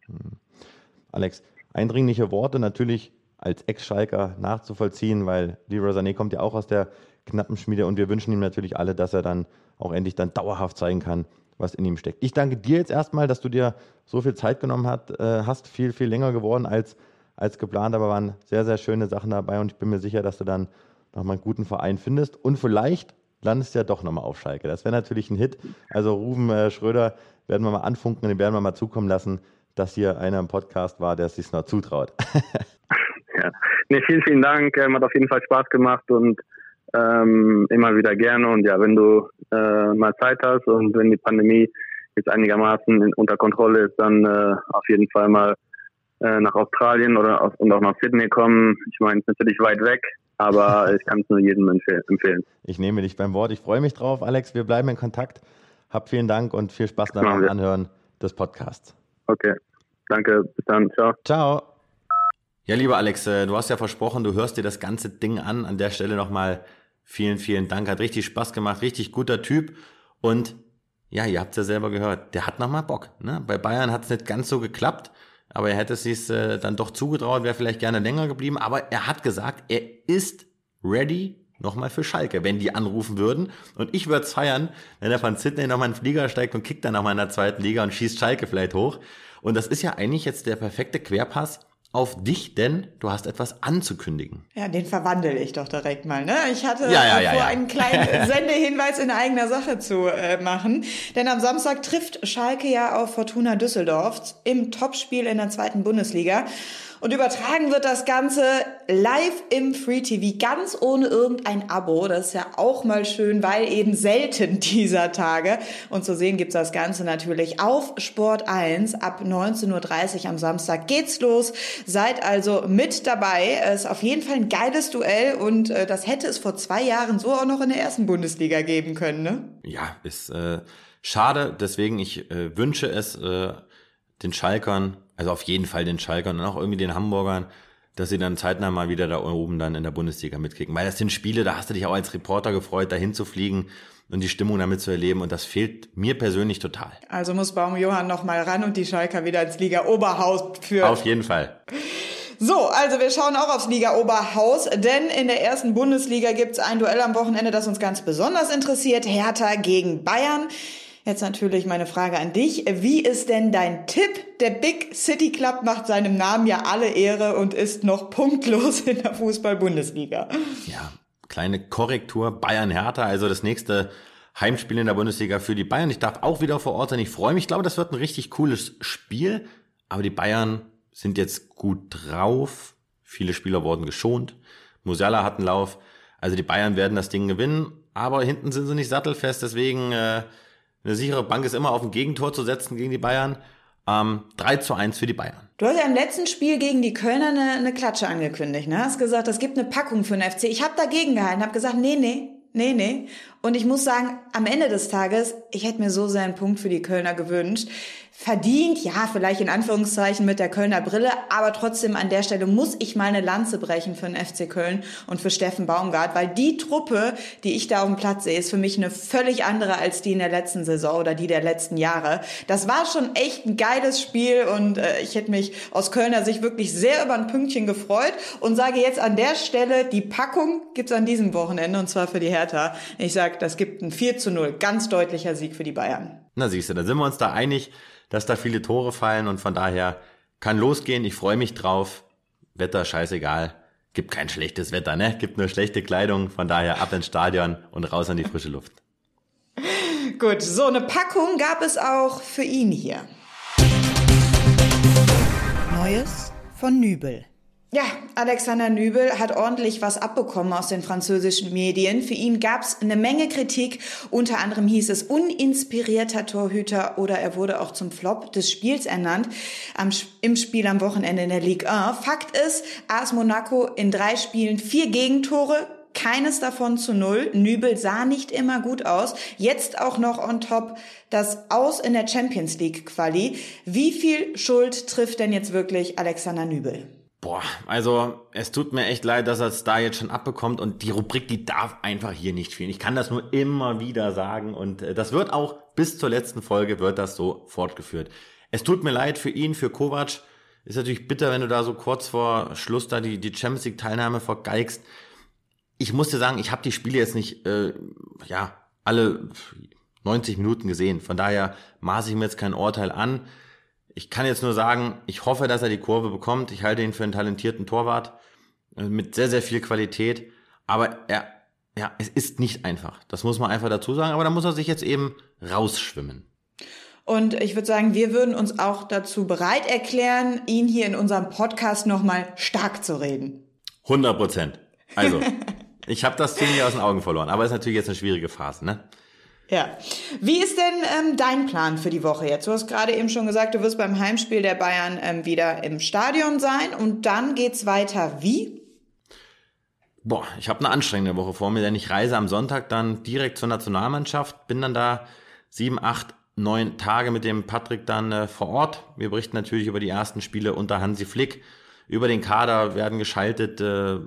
Speaker 4: Alex, eindringliche Worte natürlich als Ex-Schalker nachzuvollziehen, weil Leroy Sané kommt ja auch aus der knappen Schmiede und wir wünschen ihm natürlich alle, dass er dann auch endlich dann dauerhaft zeigen kann, was in ihm steckt. Ich danke dir jetzt erstmal, dass du dir so viel Zeit genommen hat, äh, hast, viel, viel länger geworden als, als geplant, aber waren sehr, sehr schöne Sachen dabei und ich bin mir sicher, dass du dann nochmal einen guten Verein findest und vielleicht landest du ja doch nochmal auf Schalke. Das wäre natürlich ein Hit. Also Ruben äh, Schröder werden wir mal anfunken, den werden wir mal zukommen lassen, dass hier einer im Podcast war, der es sich noch zutraut.
Speaker 6: ja. Nee, vielen, vielen Dank. Ähm, hat auf jeden Fall Spaß gemacht und ähm, immer wieder gerne. Und ja, wenn du äh, mal Zeit hast und wenn die Pandemie jetzt einigermaßen in, unter Kontrolle ist, dann äh, auf jeden Fall mal äh, nach Australien oder auf, und auch nach Sydney kommen. Ich meine, es ist natürlich weit weg, aber ich kann es nur jedem empfehlen.
Speaker 4: Ich nehme dich beim Wort. Ich freue mich drauf, Alex. Wir bleiben in Kontakt. Hab vielen Dank und viel Spaß beim Anhören des Podcasts.
Speaker 6: Okay. Danke. Bis dann. Ciao.
Speaker 4: Ciao.
Speaker 8: Ja, lieber Alex, äh, du hast ja versprochen, du hörst dir das ganze Ding an. An der Stelle nochmal vielen, vielen Dank. Hat richtig Spaß gemacht. Richtig guter Typ. Und ja, ihr habt es ja selber gehört. Der hat nochmal Bock. Ne? Bei Bayern hat es nicht ganz so geklappt. Aber er hätte es sich äh, dann doch zugetraut, wäre vielleicht gerne länger geblieben. Aber er hat gesagt, er ist ready,
Speaker 4: nochmal für Schalke, wenn die anrufen würden. Und ich würde es feiern, wenn er von Sydney nochmal in den Flieger steigt und kickt dann nochmal in der zweiten Liga und schießt Schalke vielleicht hoch. Und das ist ja eigentlich jetzt der perfekte Querpass auf dich, denn du hast etwas anzukündigen.
Speaker 3: Ja, den verwandle ich doch direkt mal. Ne? Ich hatte
Speaker 4: ja, ja, ja,
Speaker 3: vor, einen kleinen Sendehinweis in eigener Sache zu äh, machen. Denn am Samstag trifft Schalke ja auf Fortuna Düsseldorf im Topspiel in der zweiten Bundesliga. Und übertragen wird das Ganze live im Free TV, ganz ohne irgendein Abo. Das ist ja auch mal schön, weil eben selten dieser Tage. Und zu sehen gibt's das Ganze natürlich auf Sport 1 ab 19.30 Uhr am Samstag geht's los. Seid also mit dabei. Es ist auf jeden Fall ein geiles Duell und äh, das hätte es vor zwei Jahren so auch noch in der ersten Bundesliga geben können, ne?
Speaker 4: Ja, ist äh, schade. Deswegen, ich äh, wünsche es äh, den Schalkern, also auf jeden Fall den Schalkern und auch irgendwie den Hamburgern, dass sie dann zeitnah mal wieder da oben dann in der Bundesliga mitkicken. Weil das sind Spiele, da hast du dich auch als Reporter gefreut, dahin zu fliegen und die Stimmung damit zu erleben. Und das fehlt mir persönlich total.
Speaker 3: Also muss Baum Johann noch mal ran und die Schalker wieder ins Liga Oberhaus führen.
Speaker 4: Auf jeden Fall.
Speaker 3: So, also wir schauen auch aufs Liga Oberhaus, denn in der ersten Bundesliga gibt's ein Duell am Wochenende, das uns ganz besonders interessiert. Hertha gegen Bayern. Jetzt natürlich meine Frage an dich. Wie ist denn dein Tipp? Der Big City Club macht seinem Namen ja alle Ehre und ist noch punktlos in der Fußball-Bundesliga.
Speaker 4: Ja, kleine Korrektur. Bayern-Hertha, also das nächste Heimspiel in der Bundesliga für die Bayern. Ich darf auch wieder vor Ort sein. Ich freue mich. Ich glaube, das wird ein richtig cooles Spiel. Aber die Bayern sind jetzt gut drauf. Viele Spieler wurden geschont. Musiala hat einen Lauf. Also die Bayern werden das Ding gewinnen. Aber hinten sind sie nicht sattelfest. Deswegen äh, eine sichere Bank ist immer auf ein Gegentor zu setzen gegen die Bayern. Ähm, 3 zu 1 für die Bayern.
Speaker 3: Du hast ja im letzten Spiel gegen die Kölner eine, eine Klatsche angekündigt. Ne? Hast gesagt, es gibt eine Packung für den FC. Ich habe dagegen gehalten, habe gesagt, nee, nee, nee, nee. Und ich muss sagen, am Ende des Tages, ich hätte mir so sehr einen Punkt für die Kölner gewünscht. Verdient, ja, vielleicht in Anführungszeichen mit der Kölner Brille, aber trotzdem an der Stelle muss ich mal eine Lanze brechen für den FC Köln und für Steffen Baumgart, weil die Truppe, die ich da auf dem Platz sehe, ist für mich eine völlig andere als die in der letzten Saison oder die der letzten Jahre. Das war schon echt ein geiles Spiel und äh, ich hätte mich aus Kölner Sicht wirklich sehr über ein Pünktchen gefreut und sage jetzt an der Stelle, die Packung gibt's an diesem Wochenende und zwar für die Hertha. Ich sage, das gibt ein 4 zu 0, ganz deutlicher Sieg für die Bayern.
Speaker 4: Na siehst du, da sind wir uns da einig, dass da viele Tore fallen und von daher kann losgehen. Ich freue mich drauf. Wetter scheißegal. Gibt kein schlechtes Wetter, ne? Gibt nur schlechte Kleidung. Von daher ab ins Stadion und raus an die frische Luft.
Speaker 3: Gut, so eine Packung gab es auch für ihn hier.
Speaker 9: Neues von Nübel.
Speaker 3: Ja, Alexander Nübel hat ordentlich was abbekommen aus den französischen Medien. Für ihn gab es eine Menge Kritik. Unter anderem hieß es uninspirierter Torhüter oder er wurde auch zum Flop des Spiels ernannt am, im Spiel am Wochenende in der Ligue 1. Fakt ist, AS Monaco in drei Spielen vier Gegentore, keines davon zu null. Nübel sah nicht immer gut aus. Jetzt auch noch on top das Aus in der Champions League Quali. Wie viel Schuld trifft denn jetzt wirklich Alexander Nübel?
Speaker 4: Boah, also es tut mir echt leid, dass er es da jetzt schon abbekommt und die Rubrik, die darf einfach hier nicht fehlen. Ich kann das nur immer wieder sagen und äh, das wird auch bis zur letzten Folge wird das so fortgeführt. Es tut mir leid für ihn, für Kovac. Ist natürlich bitter, wenn du da so kurz vor Schluss da die, die Champions League Teilnahme vergeigst. Ich muss dir sagen, ich habe die Spiele jetzt nicht, äh, ja, alle 90 Minuten gesehen. Von daher maße ich mir jetzt kein Urteil an. Ich kann jetzt nur sagen, ich hoffe, dass er die Kurve bekommt. Ich halte ihn für einen talentierten Torwart äh, mit sehr, sehr viel Qualität. Aber er, ja, es ist nicht einfach. Das muss man einfach dazu sagen. Aber da muss er sich jetzt eben rausschwimmen.
Speaker 3: Und ich würde sagen, wir würden uns auch dazu bereit erklären, ihn hier in unserem Podcast nochmal stark zu reden.
Speaker 4: 100 Prozent. Also, ich habe das ziemlich aus den Augen verloren. Aber es ist natürlich jetzt eine schwierige Phase, ne?
Speaker 3: Ja. Wie ist denn ähm, dein Plan für die Woche jetzt? Du hast gerade eben schon gesagt, du wirst beim Heimspiel der Bayern ähm, wieder im Stadion sein und dann geht's weiter wie?
Speaker 4: Boah, ich habe eine anstrengende Woche vor mir, denn ich reise am Sonntag dann direkt zur Nationalmannschaft, bin dann da sieben, acht, neun Tage mit dem Patrick dann äh, vor Ort. Wir berichten natürlich über die ersten Spiele unter Hansi Flick, über den Kader, werden geschaltet, äh,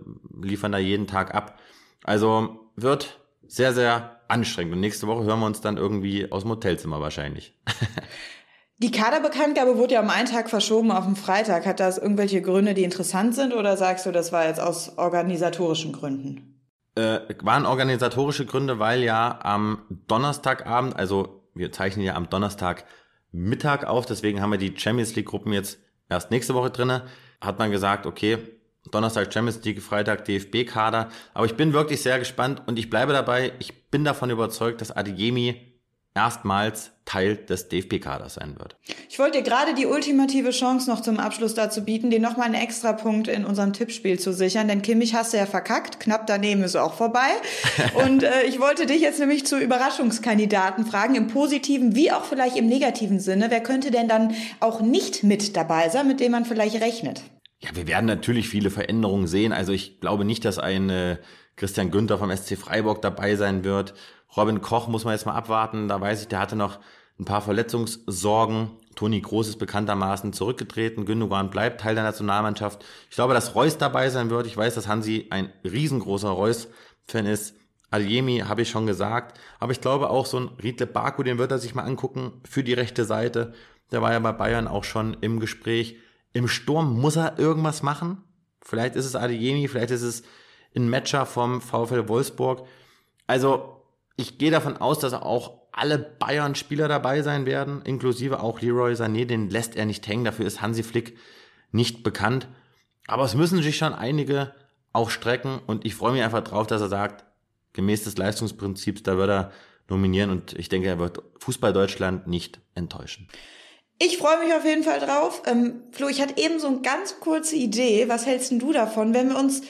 Speaker 4: liefern da jeden Tag ab. Also wird sehr, sehr anstrengend. Und nächste Woche hören wir uns dann irgendwie aus dem Hotelzimmer wahrscheinlich.
Speaker 3: Die Kaderbekanntgabe wurde ja um einen Tag verschoben auf den Freitag. Hat das irgendwelche Gründe, die interessant sind oder sagst du, das war jetzt aus organisatorischen Gründen?
Speaker 4: Äh, waren organisatorische Gründe, weil ja am Donnerstagabend, also wir zeichnen ja am Donnerstag Mittag auf, deswegen haben wir die Champions League Gruppen jetzt erst nächste Woche drinne. Hat man gesagt, okay, Donnerstag Champions League, Freitag DFB-Kader. Aber ich bin wirklich sehr gespannt und ich bleibe dabei. Ich bin davon überzeugt, dass Adeyemi erstmals Teil des DFB-Kaders sein wird.
Speaker 3: Ich wollte dir gerade die ultimative Chance noch zum Abschluss dazu bieten, dir nochmal einen Extrapunkt in unserem Tippspiel zu sichern, denn Kimmich hast du ja verkackt, knapp daneben ist auch vorbei. Und äh, ich wollte dich jetzt nämlich zu Überraschungskandidaten fragen, im positiven wie auch vielleicht im negativen Sinne. Wer könnte denn dann auch nicht mit dabei sein, mit dem man vielleicht rechnet?
Speaker 4: Ja, wir werden natürlich viele Veränderungen sehen. Also ich glaube nicht, dass ein äh, Christian Günther vom SC Freiburg dabei sein wird. Robin Koch muss man jetzt mal abwarten. Da weiß ich, der hatte noch ein paar Verletzungssorgen. Toni Groß ist bekanntermaßen zurückgetreten. Gündogan bleibt Teil der Nationalmannschaft. Ich glaube, dass Reus dabei sein wird. Ich weiß, dass Hansi ein riesengroßer Reus-Fan ist. Aliemi habe ich schon gesagt. Aber ich glaube auch so ein Riedle Baku, den wird er sich mal angucken für die rechte Seite. Der war ja bei Bayern auch schon im Gespräch. Im Sturm muss er irgendwas machen. Vielleicht ist es Adeyemi, vielleicht ist es ein Matcher vom VfL Wolfsburg. Also ich gehe davon aus, dass auch alle Bayern-Spieler dabei sein werden, inklusive auch Leroy Sané, den lässt er nicht hängen, dafür ist Hansi Flick nicht bekannt. Aber es müssen sich schon einige auch strecken und ich freue mich einfach drauf, dass er sagt, gemäß des Leistungsprinzips, da wird er nominieren und ich denke, er wird Fußball Deutschland nicht enttäuschen.
Speaker 3: Ich freue mich auf jeden Fall drauf. Ähm, Flo, ich hatte eben so eine ganz kurze Idee. Was hältst denn du davon, wenn wir uns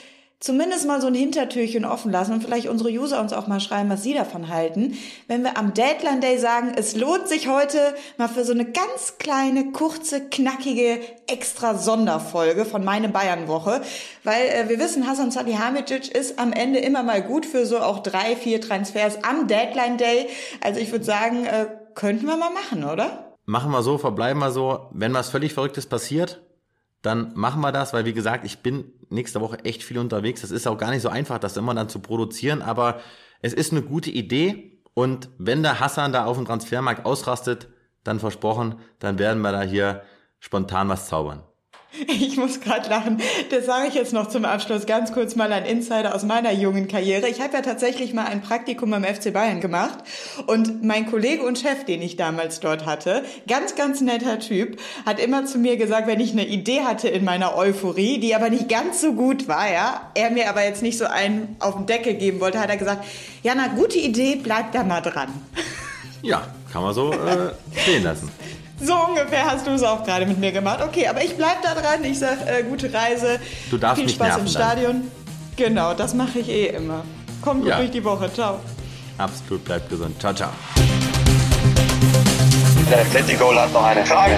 Speaker 3: zumindest mal so ein Hintertürchen offen lassen und vielleicht unsere User uns auch mal schreiben, was sie davon halten. Wenn wir am Deadline Day sagen, es lohnt sich heute mal für so eine ganz kleine, kurze, knackige, extra Sonderfolge von meine Bayern-Woche, weil äh, wir wissen, Hasan Salihamidzic ist am Ende immer mal gut für so auch drei, vier Transfers am Deadline Day. Also ich würde sagen, äh, könnten wir mal machen, oder?
Speaker 4: Machen wir so, verbleiben wir so. Wenn was völlig Verrücktes passiert, dann machen wir das, weil wie gesagt, ich bin nächste Woche echt viel unterwegs. Das ist auch gar nicht so einfach, das immer dann zu produzieren, aber es ist eine gute Idee und wenn der Hassan da auf dem Transfermarkt ausrastet, dann versprochen, dann werden wir da hier spontan was zaubern.
Speaker 3: Ich muss gerade lachen. Das sage ich jetzt noch zum Abschluss ganz kurz mal ein Insider aus meiner jungen Karriere. Ich habe ja tatsächlich mal ein Praktikum beim FC Bayern gemacht und mein Kollege und Chef, den ich damals dort hatte, ganz, ganz netter Typ, hat immer zu mir gesagt, wenn ich eine Idee hatte in meiner Euphorie, die aber nicht ganz so gut war, ja, er mir aber jetzt nicht so einen auf den Deckel geben wollte, hat er gesagt, ja, na, gute Idee, bleib da mal dran.
Speaker 4: Ja, kann man so äh, stehen lassen.
Speaker 3: So ungefähr hast du es auch gerade mit mir gemacht. Okay, aber ich bleib da dran. Ich sag äh, gute Reise.
Speaker 4: Du darfst
Speaker 3: Viel
Speaker 4: mich
Speaker 3: Spaß
Speaker 4: nerven
Speaker 3: im
Speaker 4: dann.
Speaker 3: Stadion. Genau, das mache ich eh immer. Kommt gut
Speaker 4: Ja.
Speaker 3: durch die Woche. Ciao.
Speaker 4: Absolut, bleibt gesund. Ciao, ciao.
Speaker 2: Der Atletico hat noch eine Frage.